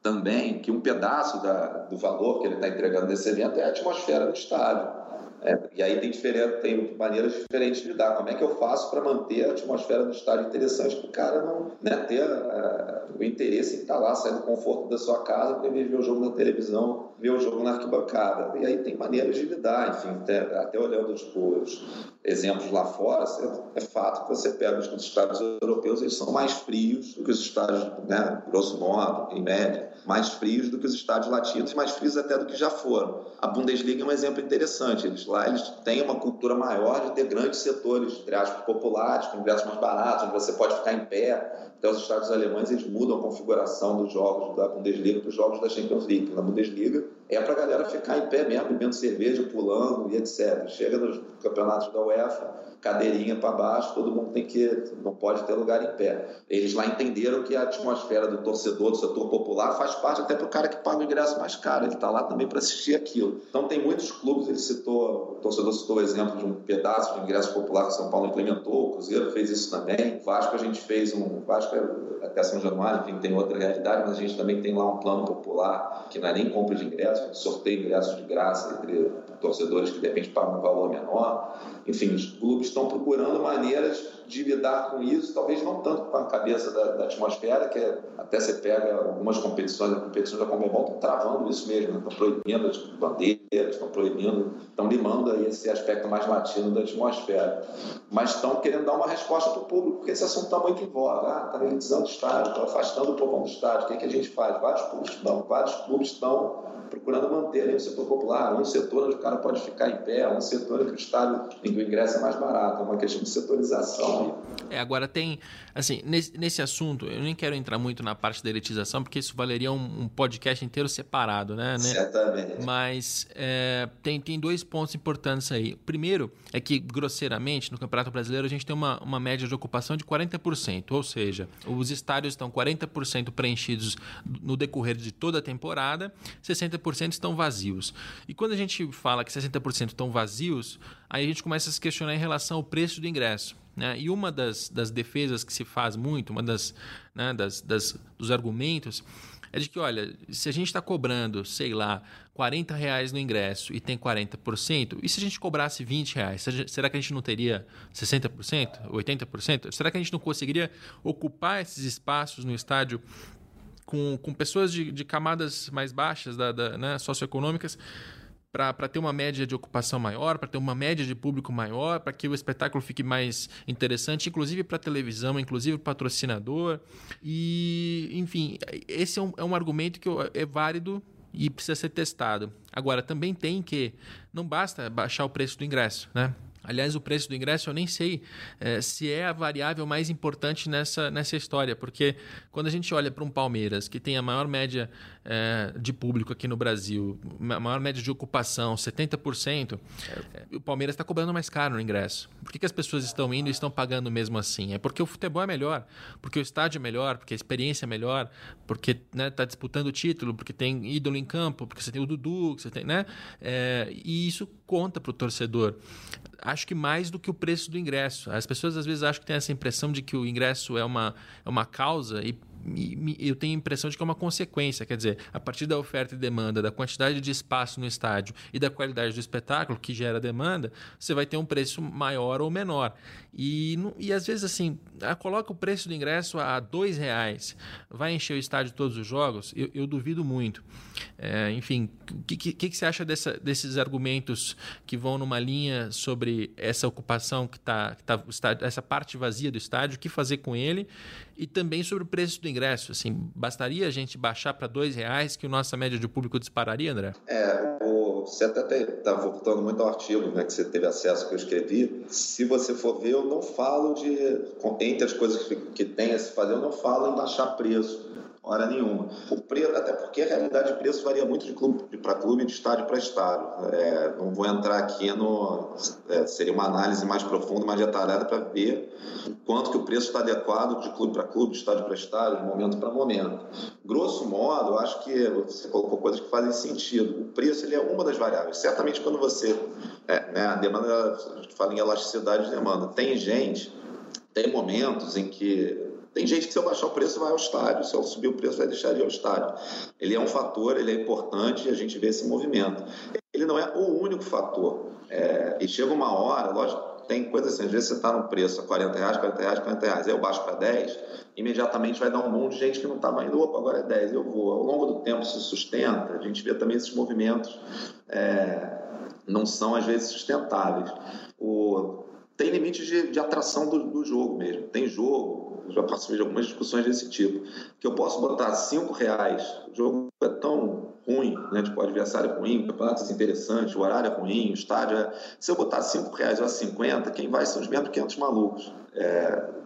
também que um pedaço da, do valor que ele está entregando nesse evento é a atmosfera do estádio. É, e aí tem, diferente, tem maneiras diferentes de lidar. Como é que eu faço para manter a atmosfera do estádio interessante para o cara não né, ter uh, o interesse em estar tá lá, sair do conforto da sua casa para ver o jogo na televisão, ver o jogo na arquibancada. E aí tem maneiras de lidar, enfim, até, até olhando os, os exemplos lá fora, é fato que você pega os estádios europeus, eles são mais frios do que os estádios, né, grosso modo, em média, mais frios do que os estádios latinos, mais frios até do que já foram. A Bundesliga é um exemplo interessante. Eles lá eles têm uma cultura maior de ter grandes setores, entre aspas, populares, com ingressos mais baratos, onde você pode ficar em pé. Até os estados alemães eles mudam a configuração dos jogos da Bundesliga para os jogos da Champions League. Na Bundesliga é para a galera ficar em pé mesmo, bebendo cerveja, pulando e etc. Chega nos campeonatos da UEFA, cadeirinha para baixo, todo mundo tem que não pode ter lugar em pé. Eles lá entenderam que a atmosfera do torcedor, do setor popular, faz parte até para o cara que paga o ingresso mais caro. Ele está lá também para assistir aquilo. Então tem muitos clubes, ele citou, o torcedor citou o exemplo de um pedaço de ingresso popular que São Paulo implementou, o Cruzeiro fez isso também, o Vasco a gente fez um, Vasco é até São Januário, enfim, tem outra realidade, mas a gente também tem lá um plano popular que não é nem compra de ingresso ingressos, sorteio ingressos de graça entre torcedores que de repente pagam um valor menor. Enfim, os clubes estão procurando maneiras de lidar com isso, talvez não tanto com a cabeça da, da atmosfera, que é, até você pega algumas competições, a competição da Comebol estão travando isso mesmo, né? estão proibindo as bandeiras, estão proibindo, estão limando aí esse aspecto mais latino da atmosfera. Mas estão querendo dar uma resposta para o público, porque esse assunto está muito em voga. Ah, está elitizando o estádio, está afastando o povão do estádio. O que, é que a gente faz? Vários clubes estão, vários clubes estão procurando manter ali o setor popular, um setor onde o cara pode ficar em pé, um setor que o estádio, em que o ingresso é mais barato, é uma questão de setorização. É, agora tem, assim, nesse, nesse assunto, eu nem quero entrar muito na parte da elitização, porque isso valeria um, um podcast inteiro separado, né? né? Certamente. Mas é, tem, tem dois pontos importantes aí. Primeiro é que, grosseiramente, no Campeonato Brasileiro a gente tem uma, uma média de ocupação de 40%, ou seja, os estádios estão 40% preenchidos no decorrer de toda a temporada, 60 60% estão vazios. E quando a gente fala que 60% estão vazios, aí a gente começa a se questionar em relação ao preço do ingresso. Né? E uma das, das defesas que se faz muito, uma das, né, das, das dos argumentos é de que, olha, se a gente está cobrando, sei lá, 40 reais no ingresso e tem 40%, e se a gente cobrasse 20 reais, será que a gente não teria 60%, 80%? Será que a gente não conseguiria ocupar esses espaços no estádio com, com pessoas de, de camadas mais baixas, da, da né, socioeconômicas, para ter uma média de ocupação maior, para ter uma média de público maior, para que o espetáculo fique mais interessante, inclusive para televisão, inclusive para patrocinador. E, enfim, esse é um, é um argumento que é válido e precisa ser testado. Agora, também tem que não basta baixar o preço do ingresso, né? Aliás, o preço do ingresso eu nem sei é, se é a variável mais importante nessa, nessa história, porque quando a gente olha para um Palmeiras que tem a maior média é, de público aqui no Brasil, a maior média de ocupação, 70%, é, o Palmeiras está cobrando mais caro no ingresso. Por que, que as pessoas estão indo e estão pagando mesmo assim? É porque o futebol é melhor, porque o estádio é melhor, porque a experiência é melhor, porque está né, tá disputando o título, porque tem ídolo em campo, porque você tem o Dudu, você tem, né? E isso conta para o torcedor acho que mais do que o preço do ingresso. As pessoas às vezes acham que tem essa impressão de que o ingresso é uma, é uma causa e eu tenho a impressão de que é uma consequência. Quer dizer, a partir da oferta e demanda, da quantidade de espaço no estádio e da qualidade do espetáculo que gera demanda, você vai ter um preço maior ou menor. E, e às vezes, assim, ah, coloca o preço do ingresso a dois reais, vai encher o estádio todos os jogos? Eu, eu duvido muito. É, enfim, o que, que, que, você acha dessa, desses argumentos que vão numa linha sobre essa ocupação que está, que tá, essa parte vazia do estádio, o que fazer com ele? E também sobre o preço do ingresso. Assim, bastaria a gente baixar para dois reais que a nossa média de público dispararia, André? É, o, você até está voltando muito ao artigo né, que você teve acesso que eu escrevi. Se você for ver, eu não falo de. Entre as coisas que, que tem a se fazer, eu não falo em baixar preço hora nenhuma. O preço, até porque a realidade de preço varia muito de clube para clube, de estádio para estádio. É, não vou entrar aqui no. É, seria uma análise mais profunda, mais detalhada para ver quanto que o preço está adequado de clube para clube, de estádio para estádio, de momento para momento. Grosso modo, acho que você colocou coisas que fazem sentido. O preço ele é uma das variáveis. Certamente quando você. É, né, a demanda, a gente fala em elasticidade de demanda. Tem gente, tem momentos em que tem gente que se eu baixar o preço vai ao estádio, se eu subir o preço vai deixar de ir ao estádio. Ele é um fator, ele é importante e a gente vê esse movimento. Ele não é o único fator. É, e chega uma hora, lógico, tem coisa assim, às vezes você está no preço a 40 reais, 40 reais, 40 reais, aí eu baixo para 10, imediatamente vai dar um monte de gente que não estava indo, opa, agora é 10, eu vou. Ao longo do tempo se sustenta, a gente vê também esses movimentos é, não são às vezes sustentáveis. O, tem limites de, de atração do, do jogo mesmo. Tem jogo, já participei de algumas discussões desse tipo, que eu posso botar cinco reais, o jogo é tão ruim, né, tipo, o adversário é ruim, campeonato é interessante, o horário é ruim, o estádio é... Se eu botar cinco reais ou a 50, quem vai são os mesmos 500 malucos.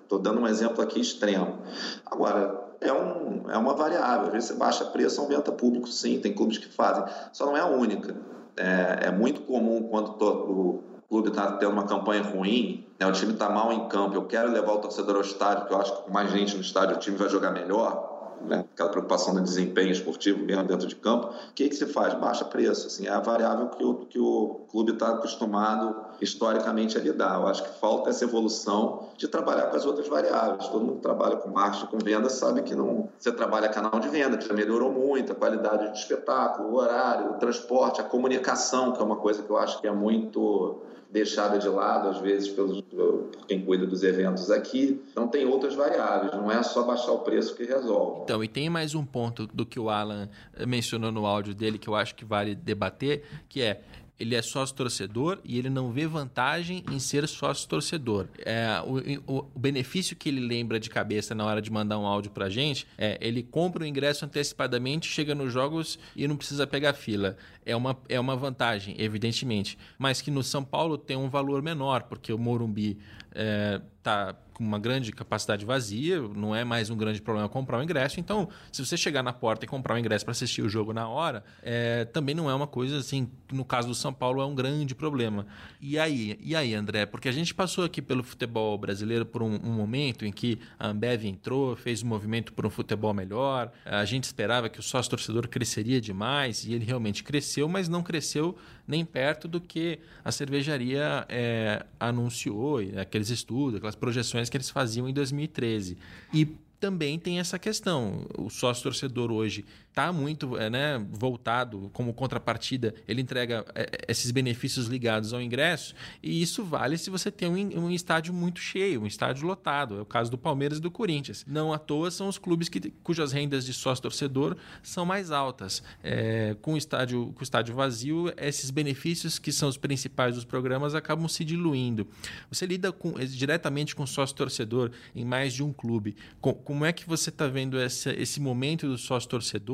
Estou é, dando um exemplo aqui extremo. Agora, é, um, é uma variável. Às vezes você baixa preço, aumenta público, sim, tem clubes que fazem. Só não é a única. É, é muito comum quando o clube está tendo uma campanha ruim, né, o time está mal em campo, eu quero levar o torcedor ao estádio, porque eu acho que com mais gente no estádio o time vai jogar melhor, né, aquela preocupação do desempenho esportivo mesmo dentro de campo, o que, que se faz? Baixa preço, assim, é a variável que o, que o clube está acostumado historicamente a lidar. Eu acho que falta essa evolução de trabalhar com as outras variáveis. Todo mundo que trabalha com marketing, com venda, sabe que não. Você trabalha canal de venda, que já melhorou muito, a qualidade de espetáculo, o horário, o transporte, a comunicação, que é uma coisa que eu acho que é muito deixada de lado, às vezes, pelos, por quem cuida dos eventos aqui. Então, tem outras variáveis, não é só baixar o preço que resolve. Então, e tem mais um ponto do que o Alan mencionou no áudio dele que eu acho que vale debater, que é ele é sócio torcedor e ele não vê vantagem em ser sócio torcedor. É, o, o, benefício que ele lembra de cabeça na hora de mandar um áudio pra gente é ele compra o ingresso antecipadamente, chega nos jogos e não precisa pegar fila. É uma, é uma vantagem, evidentemente. Mas que no São Paulo tem um valor menor, porque o Morumbi é, tá com uma grande capacidade vazia, não é mais um grande problema comprar o ingresso. Então, se você chegar na porta e comprar o ingresso para assistir o jogo na hora, é, também não é uma coisa assim, no caso do São Paulo é um grande problema. E aí, e aí, André, porque a gente passou aqui pelo futebol brasileiro por um, um momento em que a Ambev entrou, fez um movimento por um futebol melhor. A gente esperava que o sócio torcedor cresceria demais e ele realmente cresceu, mas não cresceu nem perto do que a cervejaria é, anunciou, aqueles estudos, aquelas projeções que eles faziam em 2013. E também tem essa questão. O sócio torcedor hoje está muito é, né, voltado como contrapartida, ele entrega é, é, esses benefícios ligados ao ingresso, e isso vale se você tem um, um, estádio muito cheio, um estádio lotado. É o caso do Palmeiras e do Corinthians. Não à toa são os clubes que, cujas rendas de sócio torcedor são mais altas. É, com, o estádio, com o estádio vazio, esses benefícios que são os principais dos programas acabam se diluindo. Você lida com, diretamente com o sócio torcedor em mais de um clube. Com, como é que você está vendo esse, esse momento do sócio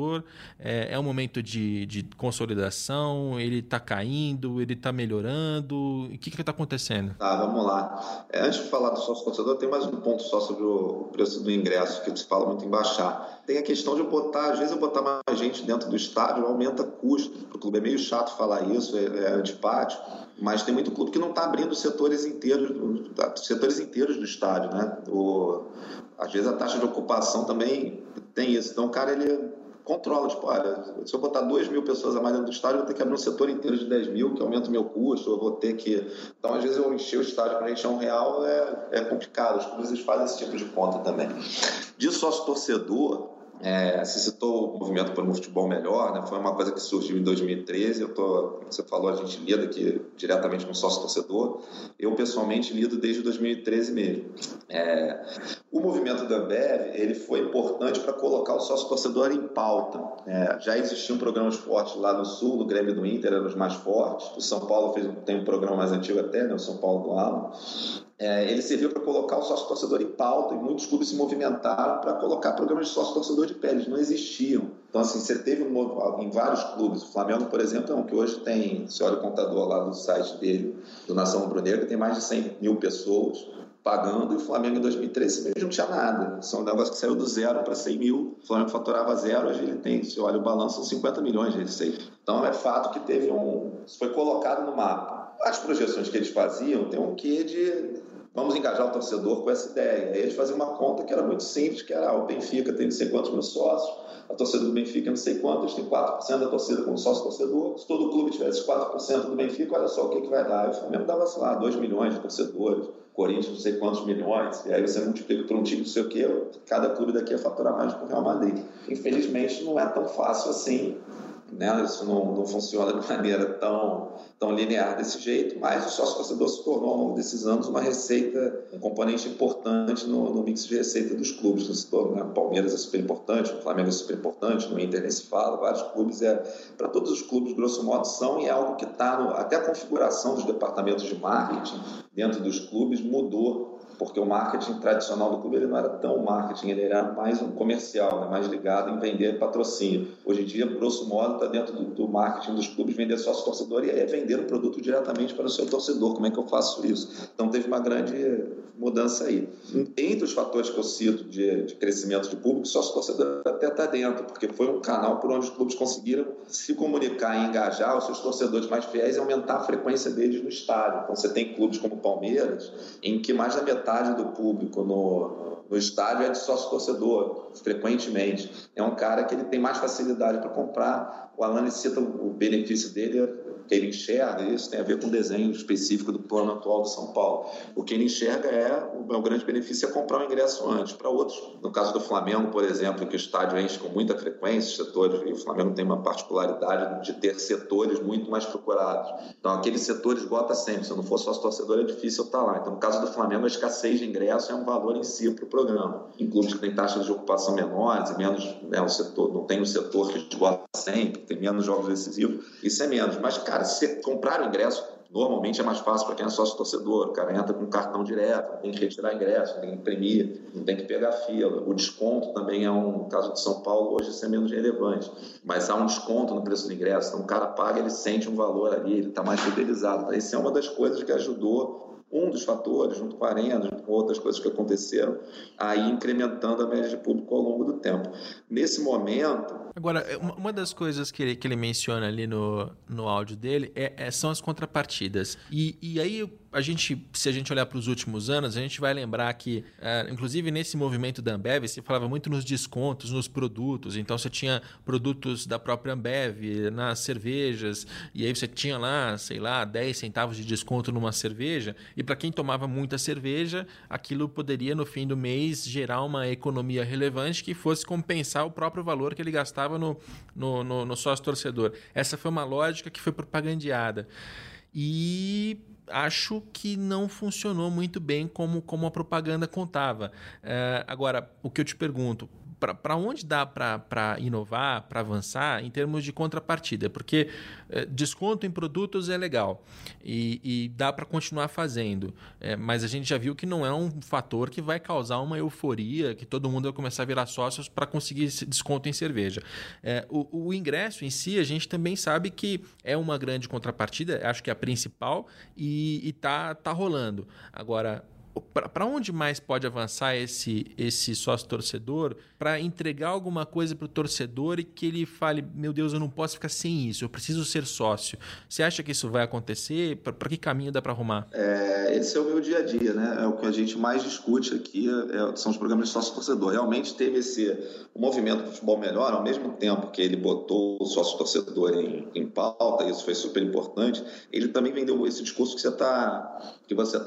torcedor? É, é um momento de, de consolidação? Ele está caindo? Ele está melhorando? O que está acontecendo? Tá, vamos lá. É, antes de falar do sócio torcedor, tem mais um ponto só sobre o preço do ingresso, que se fala muito em baixar. Tem a questão de botar, às vezes eu botar mais gente dentro do estádio aumenta custo para o clube. É meio chato falar isso, é, é antipático, mas tem muito clube que não está abrindo setores inteiros, setores inteiros do estádio, né? O, às vezes a taxa de ocupação também tem isso. Então o cara ele controla, tipo, olha, se eu botar 2 mil pessoas a mais dentro do estádio, eu vou ter que abrir um setor inteiro de 10 mil, que aumenta o meu custo, eu vou ter que... Então, às vezes, eu encher o estádio para encher um real é, é complicado, os clubes fazem esse tipo de conta também. De sócio-torcedor, é, se citou o movimento por um futebol melhor, né? foi uma coisa que surgiu em 2013. Eu tô, você falou, a gente lida aqui diretamente com sócio torcedor. Eu pessoalmente lido desde 2013 mesmo. É, o movimento da Ambev ele foi importante para colocar o sócio torcedor em pauta. É, já existiam programas fortes lá no Sul, o Grêmio do Inter era os mais fortes. O São Paulo fez, tem um programa mais antigo até, né? o São Paulo do Alamo é, ele serviu para colocar o sócio torcedor em pauta e muitos clubes se movimentaram para colocar programas de sócio torcedor de pé, eles não existiam. Então, assim, você teve um, em vários clubes, o Flamengo, por exemplo, é um que hoje tem, se olha o contador lá do site dele, do Nação Rubro-Negra, tem mais de 100 mil pessoas pagando e o Flamengo em 2013 mesmo não tinha nada. São um negócio que saiu do zero para 100 mil. O Flamengo faturava zero, hoje ele tem, se olha o balanço, são 50 milhões de receita. Então é fato que teve um. foi colocado no mapa. As projeções que eles faziam tem um quê de vamos engajar o torcedor com essa ideia. Aí eles faziam uma conta que era muito simples, que era ah, o Benfica tem não sei quantos mil sócios, a torcida do Benfica não sei quantos, tem 4% da torcida como sócio torcedor. Se todo clube tivesse 4% do Benfica, olha só o que, que vai dar. O Flamengo dava, sei lá, 2 milhões de torcedores, Corinthians não sei quantos milhões, e aí você multiplica por um time não sei o quê, cada clube daqui ia faturar mais que o Real Madrid. Infelizmente não é tão fácil assim né? Isso não, não funciona de maneira tão, tão linear desse jeito, mas o sócio torcedor se tornou ao longo desses anos uma receita, um componente importante no, no mix de receita dos clubes. No né? Palmeiras é super importante, o Flamengo é super importante, no Inter nem se fala, vários clubes é para todos os clubes grosso modo são e é algo que está até a configuração dos departamentos de marketing dentro dos clubes mudou porque o marketing tradicional do clube ele não era tão marketing, ele era mais um comercial, né? mais ligado em vender patrocínio. Hoje em dia, grosso modo, está dentro do, do, marketing dos clubes vender sócio torcedor e é vender o produto diretamente para o seu torcedor. Como é que eu faço isso? Então teve uma grande mudança aí. Entre os fatores que eu cito de, de crescimento de público, sócio torcedor até está dentro, porque foi um canal por onde os clubes conseguiram se comunicar e engajar os seus torcedores mais fiéis e aumentar a frequência deles no estádio. Então você tem clubes como o Palmeiras, em que mais da metade metade do público no, no estádio é de sócio torcedor, frequentemente. É um cara que ele tem mais facilidade para comprar. O Alan cita o benefício dele ele enxerga, isso tem a ver com o desenho específico do plano atual do São Paulo. O que ele enxerga é o, é grande benefício é comprar o ingresso antes. Para outros, no caso do Flamengo, por exemplo, que o estádio enche com muita frequência, setores, e o Flamengo tem uma particularidade de ter setores muito mais procurados. Então, aqueles setores esgota sempre. Se eu não for sócio torcedor, é difícil eu estar lá. Então, no caso do Flamengo, a escassez de ingresso é um valor em si para o programa. Em clubes que têm taxas de ocupação menores menos, né, o setor, não tem um setor que esgota sempre, tem menos jogos decisivos, isso é menos. Mas, cara, Cara, se comprar o ingresso, normalmente é mais fácil para quem é sócio torcedor. O cara entra com cartão direto, tem que retirar ingresso, tem que imprimir, não tem que pegar fila. O desconto também é um, no caso de São Paulo, hoje isso é menos relevante. Mas há um desconto no preço do ingresso. Então o cara paga, ele sente um valor ali, ele está mais fidelizado. Isso é uma das coisas que ajudou um dos fatores, junto com a arena, junto com outras coisas que aconteceram, aí incrementando a média de público ao longo do tempo. Nesse momento. Agora, é, uma das coisas que ele, que ele menciona ali no, no áudio dele é, é são as contrapartidas. E, e aí a gente, se a gente olhar para os últimos anos, a gente vai lembrar que, é, inclusive nesse movimento da Ambev, se falava muito nos descontos, nos produtos. Então você tinha produtos da própria Ambev nas cervejas, e aí você tinha lá, sei lá, 10 centavos de desconto numa cerveja. E para quem tomava muita cerveja, aquilo poderia no fim do mês gerar uma economia relevante que fosse compensar o próprio valor que ele gastava no, no, no, no sócio torcedor. Essa foi uma lógica que foi propagandeada. E acho que não funcionou muito bem como, como a propaganda contava. É, agora, o que eu te pergunto, para onde dá para inovar, para avançar em termos de contrapartida? Porque é, desconto em produtos é legal e, e dá para continuar fazendo, é, mas a gente já viu que não é um fator que vai causar uma euforia, que todo mundo vai começar a virar sócios para conseguir esse desconto em cerveja. É, o, o ingresso em si, a gente também sabe que é uma grande contrapartida, acho que é a principal, e está tá rolando. Agora, para onde mais pode avançar esse, esse sócio torcedor para entregar alguma coisa para o torcedor e que ele fale: meu Deus, eu não posso ficar sem isso, eu preciso ser sócio. Você acha que isso vai acontecer? Para que caminho dá para arrumar? É, esse é o meu dia a dia, né? É o que a gente mais discute aqui, é, são os programas de sócio torcedor. Realmente teve esse o movimento do futebol melhor, ao mesmo tempo que ele botou o sócio torcedor em, em pauta, isso foi super importante, ele também vendeu esse discurso que você está que você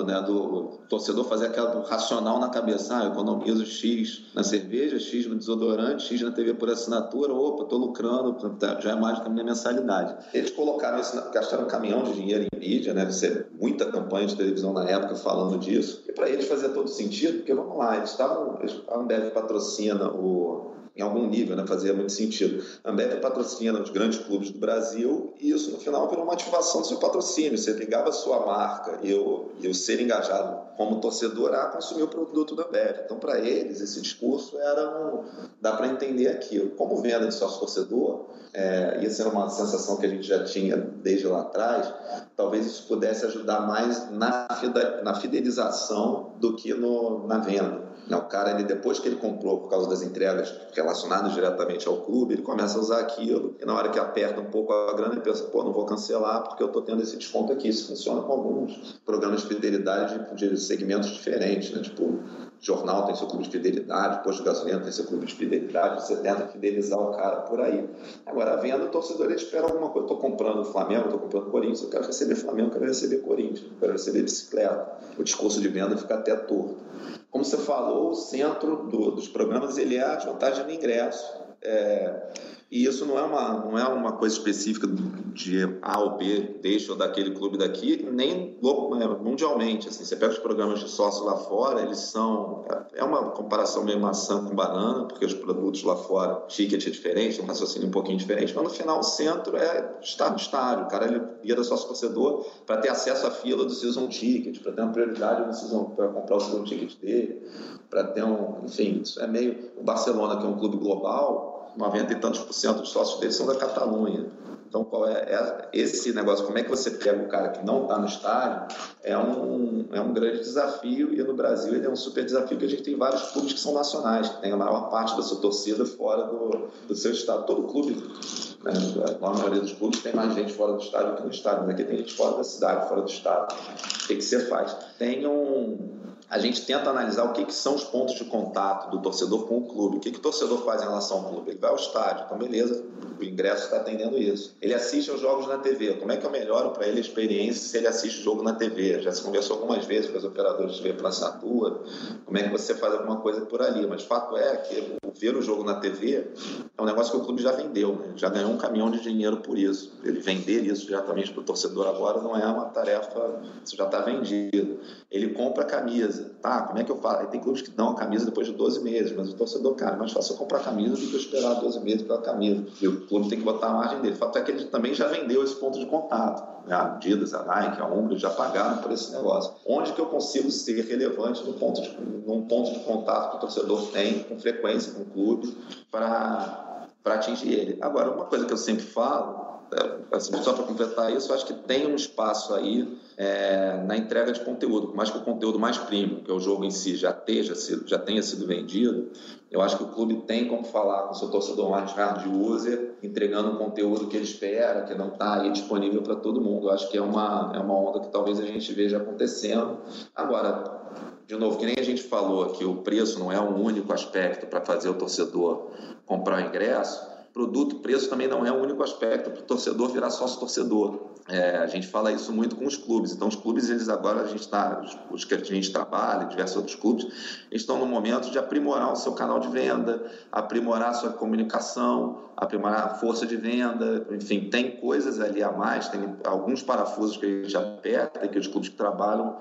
mencionando, né? Do torcedor fazer aquela racional na cabeça, ah, eu economizo X na cerveja, X no desodorante, X na TV por assinatura, opa, estou lucrando, já é mais que a minha mensalidade. Eles colocaram isso, gastaram um caminhão de dinheiro em mídia, né? Você muita campanha de televisão na época falando disso. E para eles fazia todo sentido, porque vamos lá, eles estavam, a Ambev patrocina o em algum nível, né? fazia muito sentido. A Ambev patrocina os grandes clubes do Brasil e isso no final virou uma ativação do seu patrocínio. Você ligava a sua marca e eu, eu ser engajado como torcedor a consumir o produto da Ambev. Então, para eles, esse discurso era um. dá para entender aquilo. Como venda de sócio-torcedor, é, isso era uma sensação que a gente já tinha desde lá atrás, talvez isso pudesse ajudar mais na, na fidelização do que no, na venda. Né, o cara, ele, depois que ele comprou, por causa das entregas relacionadas diretamente ao clube, ele começa a usar aquilo e na hora que aperta um pouco a grana, ele pensa, pô, não vou cancelar porque eu estou tendo esse desconto aqui. Isso funciona com alguns programas de fidelidade de, de segmentos diferentes, né? Tipo, jornal tem seu clube de fidelidade, posto de gasolina tem seu clube de fidelidade, você tenta fidelizar o cara por aí. Agora, a venda, o torcedor espera alguma coisa. Estou comprando o Flamengo, estou comprando o Corinthians, eu quero receber Flamengo, eu quero receber Corinthians, eu quero receber bicicleta. O discurso de venda fica até torto. Como você falou, o centro do, dos programas ele é a vantagem do ingresso. É, e isso não é uma, não é uma coisa específica de A ou B, deixa ou daquele clube daqui, nem é, mundialmente. Assim, você pega os programas de sócio lá fora, eles são. É uma comparação meio maçã com banana, porque os produtos lá fora, ticket é diferente, um raciocínio um pouquinho diferente, mas no final o centro é estar no estádio. O cara ele vira sócio torcedor para ter acesso à fila do season ticket, para ter uma prioridade para comprar o season ticket dele, para ter um. Enfim, isso é meio. O Barcelona, que é um clube global 90 e tantos por cento dos sócios deles são da Catalunha. Então, qual é, é, esse negócio? Como é que você pega o cara que não está no estádio? É um, é um grande desafio e no Brasil ele é um super desafio porque a gente tem vários clubes que são nacionais, que tem a maior parte da sua torcida fora do, do seu estado. Todo clube, né, a maioria dos clubes tem mais gente fora do estádio que no estádio, mas aqui tem gente fora da cidade, fora do estado. O que, que você faz? Tem um a gente tenta analisar o que, que são os pontos de contato do torcedor com o clube. O que, que o torcedor faz em relação ao clube? Ele vai ao estádio, então beleza, o ingresso está atendendo isso. Ele assiste aos jogos na TV. Como é que eu melhoro para ele a experiência se ele assiste o jogo na TV? Já se conversou algumas vezes com os operadores de TV para assinatura. Como é que você faz alguma coisa por ali? Mas fato é que ver o jogo na TV é um negócio que o clube já vendeu, né? já ganhou um caminhão de dinheiro por isso. Ele vender isso diretamente para o torcedor agora não é uma tarefa, isso já está vendido. Ele compra a camisa camisa. Tá, como é que eu faço? Aí tem clubes que dão a camisa depois de 12 meses, mas o torcedor, cara, é mais fácil eu comprar a camisa do que eu esperar 12 meses pela camisa. E o clube tem que botar a margem dele. O fato é que ele também já vendeu esse ponto de contato. Né? A Adidas, a Nike, a Umbro já pagaram por esse negócio. Onde que eu consigo ser relevante no ponto de, num ponto de contato que o torcedor tem com frequência com o clube para para atingir ele. Agora, uma coisa que eu sempre falo, é, assim, só para completar isso, eu acho que tem um espaço aí é, na entrega de conteúdo, por mais que o conteúdo mais premium, que é o jogo em si, já, tenha sido, já tenha sido vendido, eu acho que o clube tem como falar com o seu torcedor mais hard user, entregando um conteúdo que ele espera, que não está aí disponível para todo mundo. Eu acho que é uma, é uma onda que talvez a gente veja acontecendo. Agora, de novo, que nem a gente falou que o preço não é um único aspecto para fazer o torcedor comprar o ingresso, produto preço também não é o único aspecto para o torcedor virar sócio torcedor. É, a gente fala isso muito com os clubes. Então, os clubes, eles agora, a gente está, os que a gente trabalha, diversos outros clubes, estão no momento de aprimorar o seu canal de venda, aprimorar a sua comunicação, aprimorar a força de venda. Enfim, tem coisas ali a mais, tem alguns parafusos que a gente aperta e que os clubes que trabalham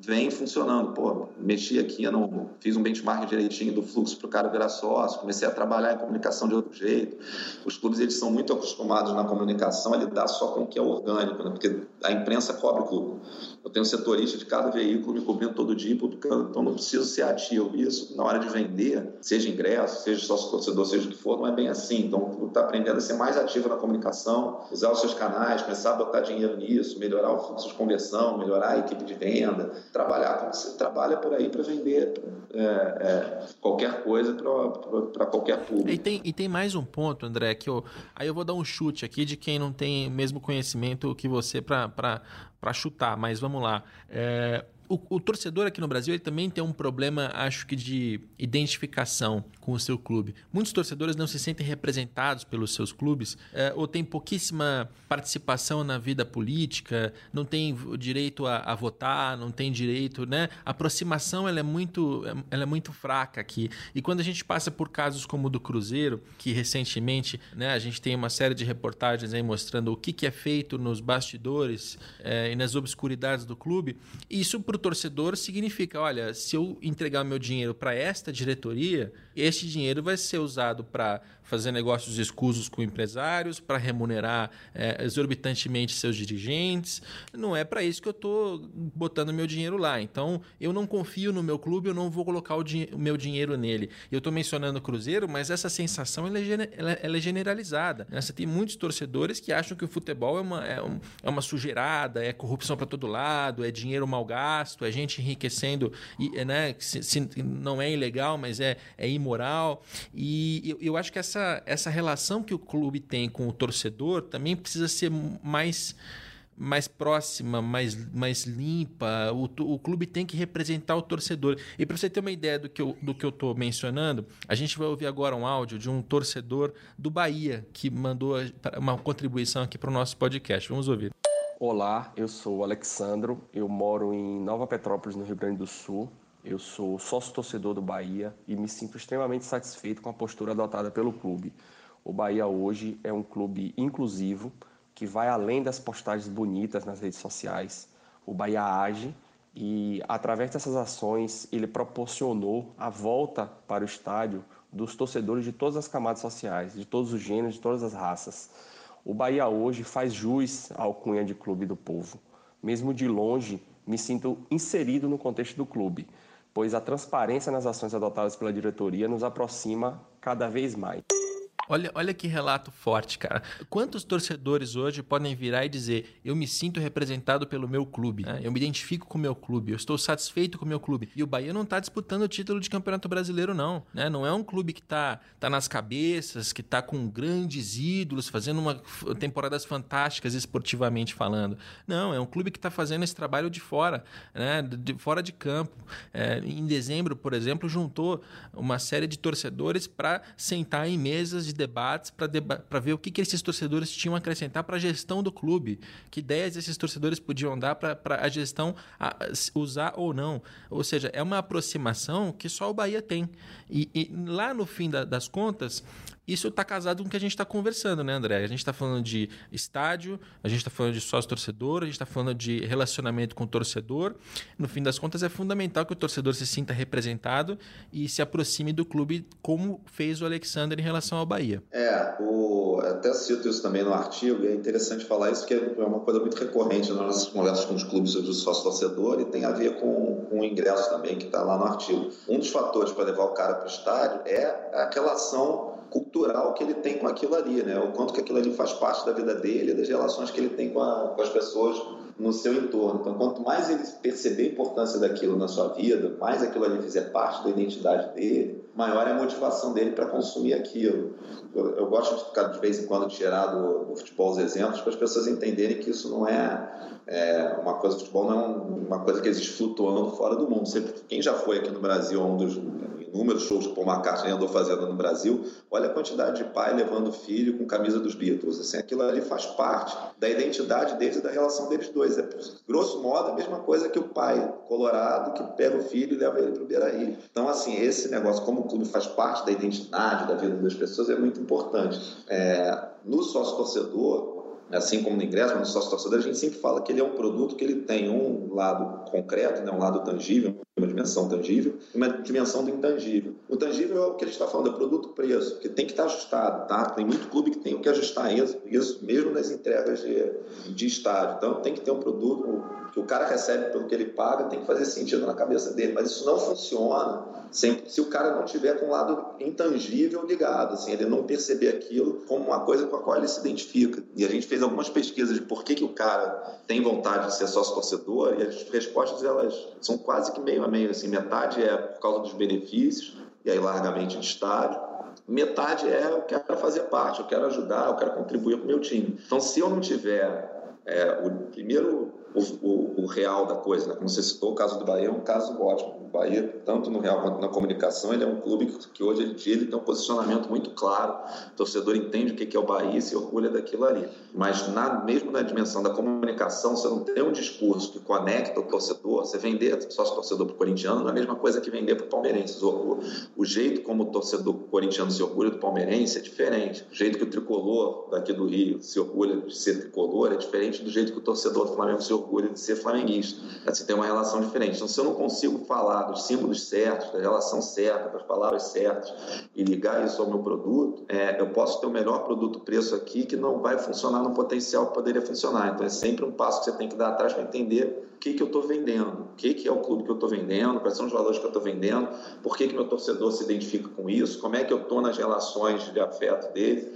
vêm funcionando. Pô, mexi aqui, não, fiz um benchmark direitinho do fluxo para o cara virar sócio, comecei a trabalhar em comunicação de outro jeito. Os clubes, eles são muito acostumados na comunicação a lidar só com o que é orgânico né? porque a imprensa cobre o clube. Eu tenho setorista de cada veículo me cobrindo todo dia, publicando, então não preciso ser ativo. Isso, na hora de vender, seja ingresso, seja sócio torcedor, seja o que for, não é bem assim. Então, está aprendendo a ser mais ativo na comunicação, usar os seus canais, começar a botar dinheiro nisso, melhorar o fluxo de conversão, melhorar a equipe de venda, trabalhar como você trabalha por aí para vender é, é, qualquer coisa para qualquer público. E tem, e tem mais um ponto, André, que eu, aí eu vou dar um chute aqui de quem não tem o mesmo conhecimento que você para chutar, mas vamos lá. É, o, o, torcedor aqui no Brasil ele também tem um problema, acho que, de identificação com o seu clube. Muitos torcedores não se sentem representados pelos seus clubes é, ou têm pouquíssima participação na vida política, não tem direito a, a, votar, não tem direito, né? A aproximação ela é muito, ela é muito fraca aqui. E quando a gente passa por casos como o do Cruzeiro, que recentemente, né, a gente tem uma série de reportagens aí mostrando o que, que é feito nos bastidores é, e nas obscuridades do clube, isso para o torcedor significa, olha, se eu entregar meu dinheiro para esta diretoria, este dinheiro vai ser usado para fazer negócios escusos com empresários, para remunerar é, exorbitantemente seus dirigentes. Não é para isso que eu estou botando meu dinheiro lá. Então, eu não confio no meu clube, eu não vou colocar o, meu dinheiro nele. Eu estou mencionando o Cruzeiro, mas essa sensação ela é, ela, ela é generalizada. Né? Você tem muitos torcedores que acham que o futebol é uma, é, um, é uma sujeirada, é corrupção para todo lado, é dinheiro mal gasto, é gente enriquecendo, e, né, se, se não é ilegal, mas é, é imoral. E eu, eu acho que essa essa, essa relação que o clube tem com o torcedor também precisa ser mais mais próxima, mais, mais limpa. O, o clube tem que representar o torcedor. E para você ter uma ideia do que eu do que eu estou mencionando, a gente vai ouvir agora um áudio de um torcedor do Bahia que mandou uma contribuição aqui para o nosso podcast. Vamos ouvir. Olá, eu sou Alexandro, eu moro em Nova Petrópolis, no Rio Grande do Sul. Eu sou sócio torcedor do Bahia e me sinto extremamente satisfeito com a postura adotada pelo clube. O Bahia hoje é um clube inclusivo que vai além das postagens bonitas nas redes sociais. O Bahia age e, através dessas ações, ele proporcionou a volta para o estádio dos torcedores de todas as camadas sociais, de todos os gêneros, de todas as raças. O Bahia hoje faz jus à alcunha de clube do povo. Mesmo de longe, me sinto inserido no contexto do clube pois a transparência nas ações adotadas pela diretoria nos aproxima cada vez mais. Olha, olha que relato forte, cara. Quantos torcedores hoje podem virar e dizer: eu me sinto representado pelo meu clube, né? eu me identifico com o meu clube, eu estou satisfeito com o meu clube. E o Bahia não está disputando o título de campeonato brasileiro, não. Né? Não é um clube que está tá nas cabeças, que está com grandes ídolos, fazendo uma, temporadas fantásticas esportivamente falando. Não, é um clube que está fazendo esse trabalho de fora, né? de fora de campo. É, em dezembro, por exemplo, juntou uma série de torcedores para sentar em mesas de debates para deba ver o que, que esses torcedores tinham a acrescentar para a gestão do clube, que ideias esses torcedores podiam dar para a gestão a, usar ou não. Ou seja, é uma aproximação que só o Bahia tem. E, e lá no fim da, das contas, isso está casado com o que a gente está conversando, né, André? A gente está falando de estádio, a gente está falando de sócio-torcedor, a gente está falando de relacionamento com o torcedor. No fim das contas, é fundamental que o torcedor se sinta representado e se aproxime do clube, como fez o Alexander em relação ao Bahia. É, o... até cito isso também no artigo, e é interessante falar isso, porque é uma coisa muito recorrente nas nossas conversas com os clubes sobre o sócio-torcedor e tem a ver com, com o ingresso também, que está lá no artigo. Um dos fatores para levar o cara para o estádio é aquela ação cultural que ele tem com aquilo ali, né? O quanto que aquilo ali faz parte da vida dele, das relações que ele tem com, a, com as pessoas no seu entorno. Então, quanto mais ele perceber a importância daquilo na sua vida, mais aquilo ali fizer parte da identidade dele, maior é a motivação dele para consumir aquilo. Eu, eu, gosto de ficar de vez em quando tirar do, do futebol os exemplos para as pessoas entenderem que isso não é, é uma coisa, futebol não é uma coisa que existe flutuando fora do mundo. Sempre, quem já foi aqui no Brasil a um dos inúmeros shows que Paul McCartney andou fazendo no Brasil, olha a quantidade de pai levando filho com camisa dos Beatles. Assim, aquilo ali faz parte da identidade deles e da relação deles dois. É, grosso modo, a mesma coisa que o pai colorado que pega o filho e leva ele para o Beira-Rio. Então, assim, esse negócio, como o clube faz parte da identidade, da vida das pessoas, é muito importante. É, no sócio-torcedor, assim como no ingresso, no sócio torcedor, a gente sempre fala que ele é um produto que ele tem um lado concreto, né, um lado tangível, uma dimensão tangível e uma dimensão do intangível. O tangível é o que ele está falando, é produto-preço, que tem que estar ajustado, tá? Tem muito clube que tem que ajustar isso, isso mesmo nas entregas de, de estádio. Então tem que ter um produto que o cara recebe pelo que ele paga, tem que fazer sentido na cabeça dele. Mas isso não funciona se, o cara não tiver com um lado intangível ligado, assim, ele não perceber aquilo como uma coisa com a qual ele se identifica. E a gente fez algumas pesquisas de por que, que o cara tem vontade de ser sócio-torcedor e as respostas elas são quase que meio a meio. Assim, metade é por causa dos benefícios, e aí largamente de estádio. Metade é eu quero fazer parte, eu quero ajudar, eu quero contribuir com o meu time. Então, se eu não tiver é, o primeiro o, o, real da coisa, né? como você citou, o caso do Bahia é um caso ótimo. O Bahia, tanto no real quanto na comunicação, ele é um clube que, que hoje ele, ele tem um posicionamento muito claro. O torcedor entende o que é o Bahia e se orgulha daquilo ali. Mas na, mesmo na dimensão da comunicação, você não tem um discurso que conecta o torcedor. Você vender sócio torcedor para o corintiano não é a mesma coisa que vender para o palmeirense. O, o, jeito como o torcedor corintiano se orgulha do palmeirense é diferente. O jeito que o tricolor daqui do Rio se orgulha de ser tricolor é diferente do jeito que o torcedor do Flamengo se orgulha orgulho de ser flamenguista. Assim, tem uma relação diferente. Então, se eu não consigo falar dos símbolos certos, da relação certa, das palavras certas e ligar isso ao meu produto, é, eu posso ter o melhor produto-preço aqui que não vai funcionar no potencial que poderia funcionar. Então, é sempre um passo que você tem que dar atrás para entender que, que eu estou vendendo, o que, que é o clube que eu estou vendendo, quais são os valores que eu estou vendendo, por que, que meu torcedor se identifica com isso, como é que eu estou nas relações de afeto dele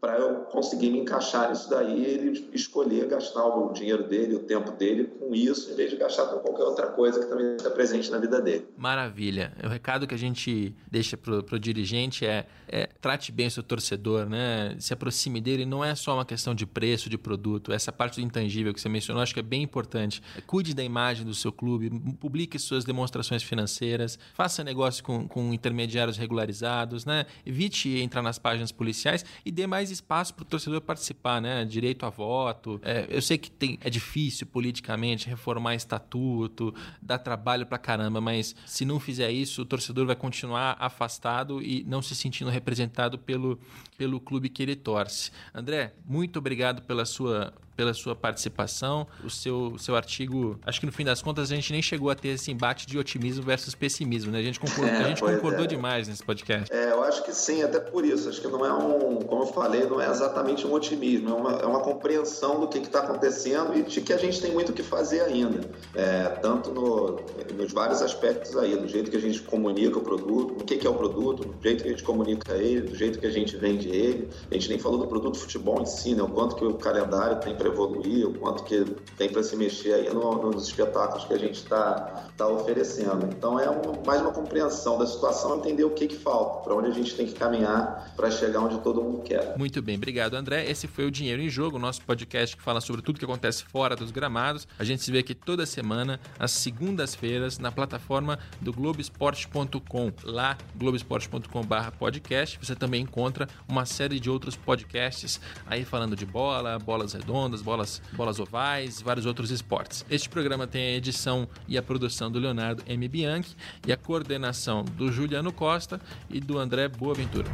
para eu conseguir me encaixar nisso daí ele escolher gastar o dinheiro dele, o tempo dele com isso, em vez de gastar com qualquer outra coisa que também está presente na vida dele. Maravilha. O recado que a gente deixa para o dirigente é, é, trate bem o seu torcedor, né? se aproxime dele. Não é só uma questão de preço, de produto. Essa parte do intangível que você mencionou, acho que é bem importante. Cuide da imagem do seu clube, publique suas demonstrações financeiras, faça negócio com, com intermediários regularizados, né? evite entrar nas páginas policiais e dê mais espaço para o torcedor participar, né? Direito a voto. É, eu sei que tem, é difícil politicamente reformar estatuto, dá trabalho para caramba, mas se não fizer isso, o torcedor vai continuar afastado e não se sentindo representado pelo, pelo clube que ele torce. André, muito obrigado pela sua pela sua participação. O seu, seu artigo, acho que no fim das contas a gente nem chegou a ter esse embate de otimismo versus pessimismo, né? A gente concordou, é, a gente concordou é. demais nesse podcast. É, eu acho que sim, até por isso. Acho que não é um, como eu falei, não é exatamente um otimismo, é uma, é uma compreensão do que está acontecendo e de que a gente tem muito o que fazer ainda. É, tanto no, nos vários aspectos aí, do jeito que a gente comunica o produto, o que, que é o produto, do jeito que a gente comunica ele, do jeito que a gente vende ele. A gente nem falou do produto futebol em si, né? O quanto que o calendário tem para para evoluir, o quanto que tem para se mexer aí no, nos espetáculos que a gente está tá oferecendo. Então é mais uma compreensão da situação, entender o que, que falta, para onde a gente tem que caminhar para chegar onde todo mundo quer. Muito bem, obrigado André. Esse foi o Dinheiro em Jogo, nosso podcast que fala sobre tudo que acontece fora dos gramados. A gente se vê aqui toda semana, às segundas-feiras, na plataforma do Globoesporte.com. Lá, globoesporte.com/podcast, você também encontra uma série de outros podcasts aí falando de bola, bolas redondas bolas, bolas ovais, vários outros esportes. Este programa tem a edição e a produção do Leonardo M. Bianchi e a coordenação do Juliano Costa e do André Boaventura.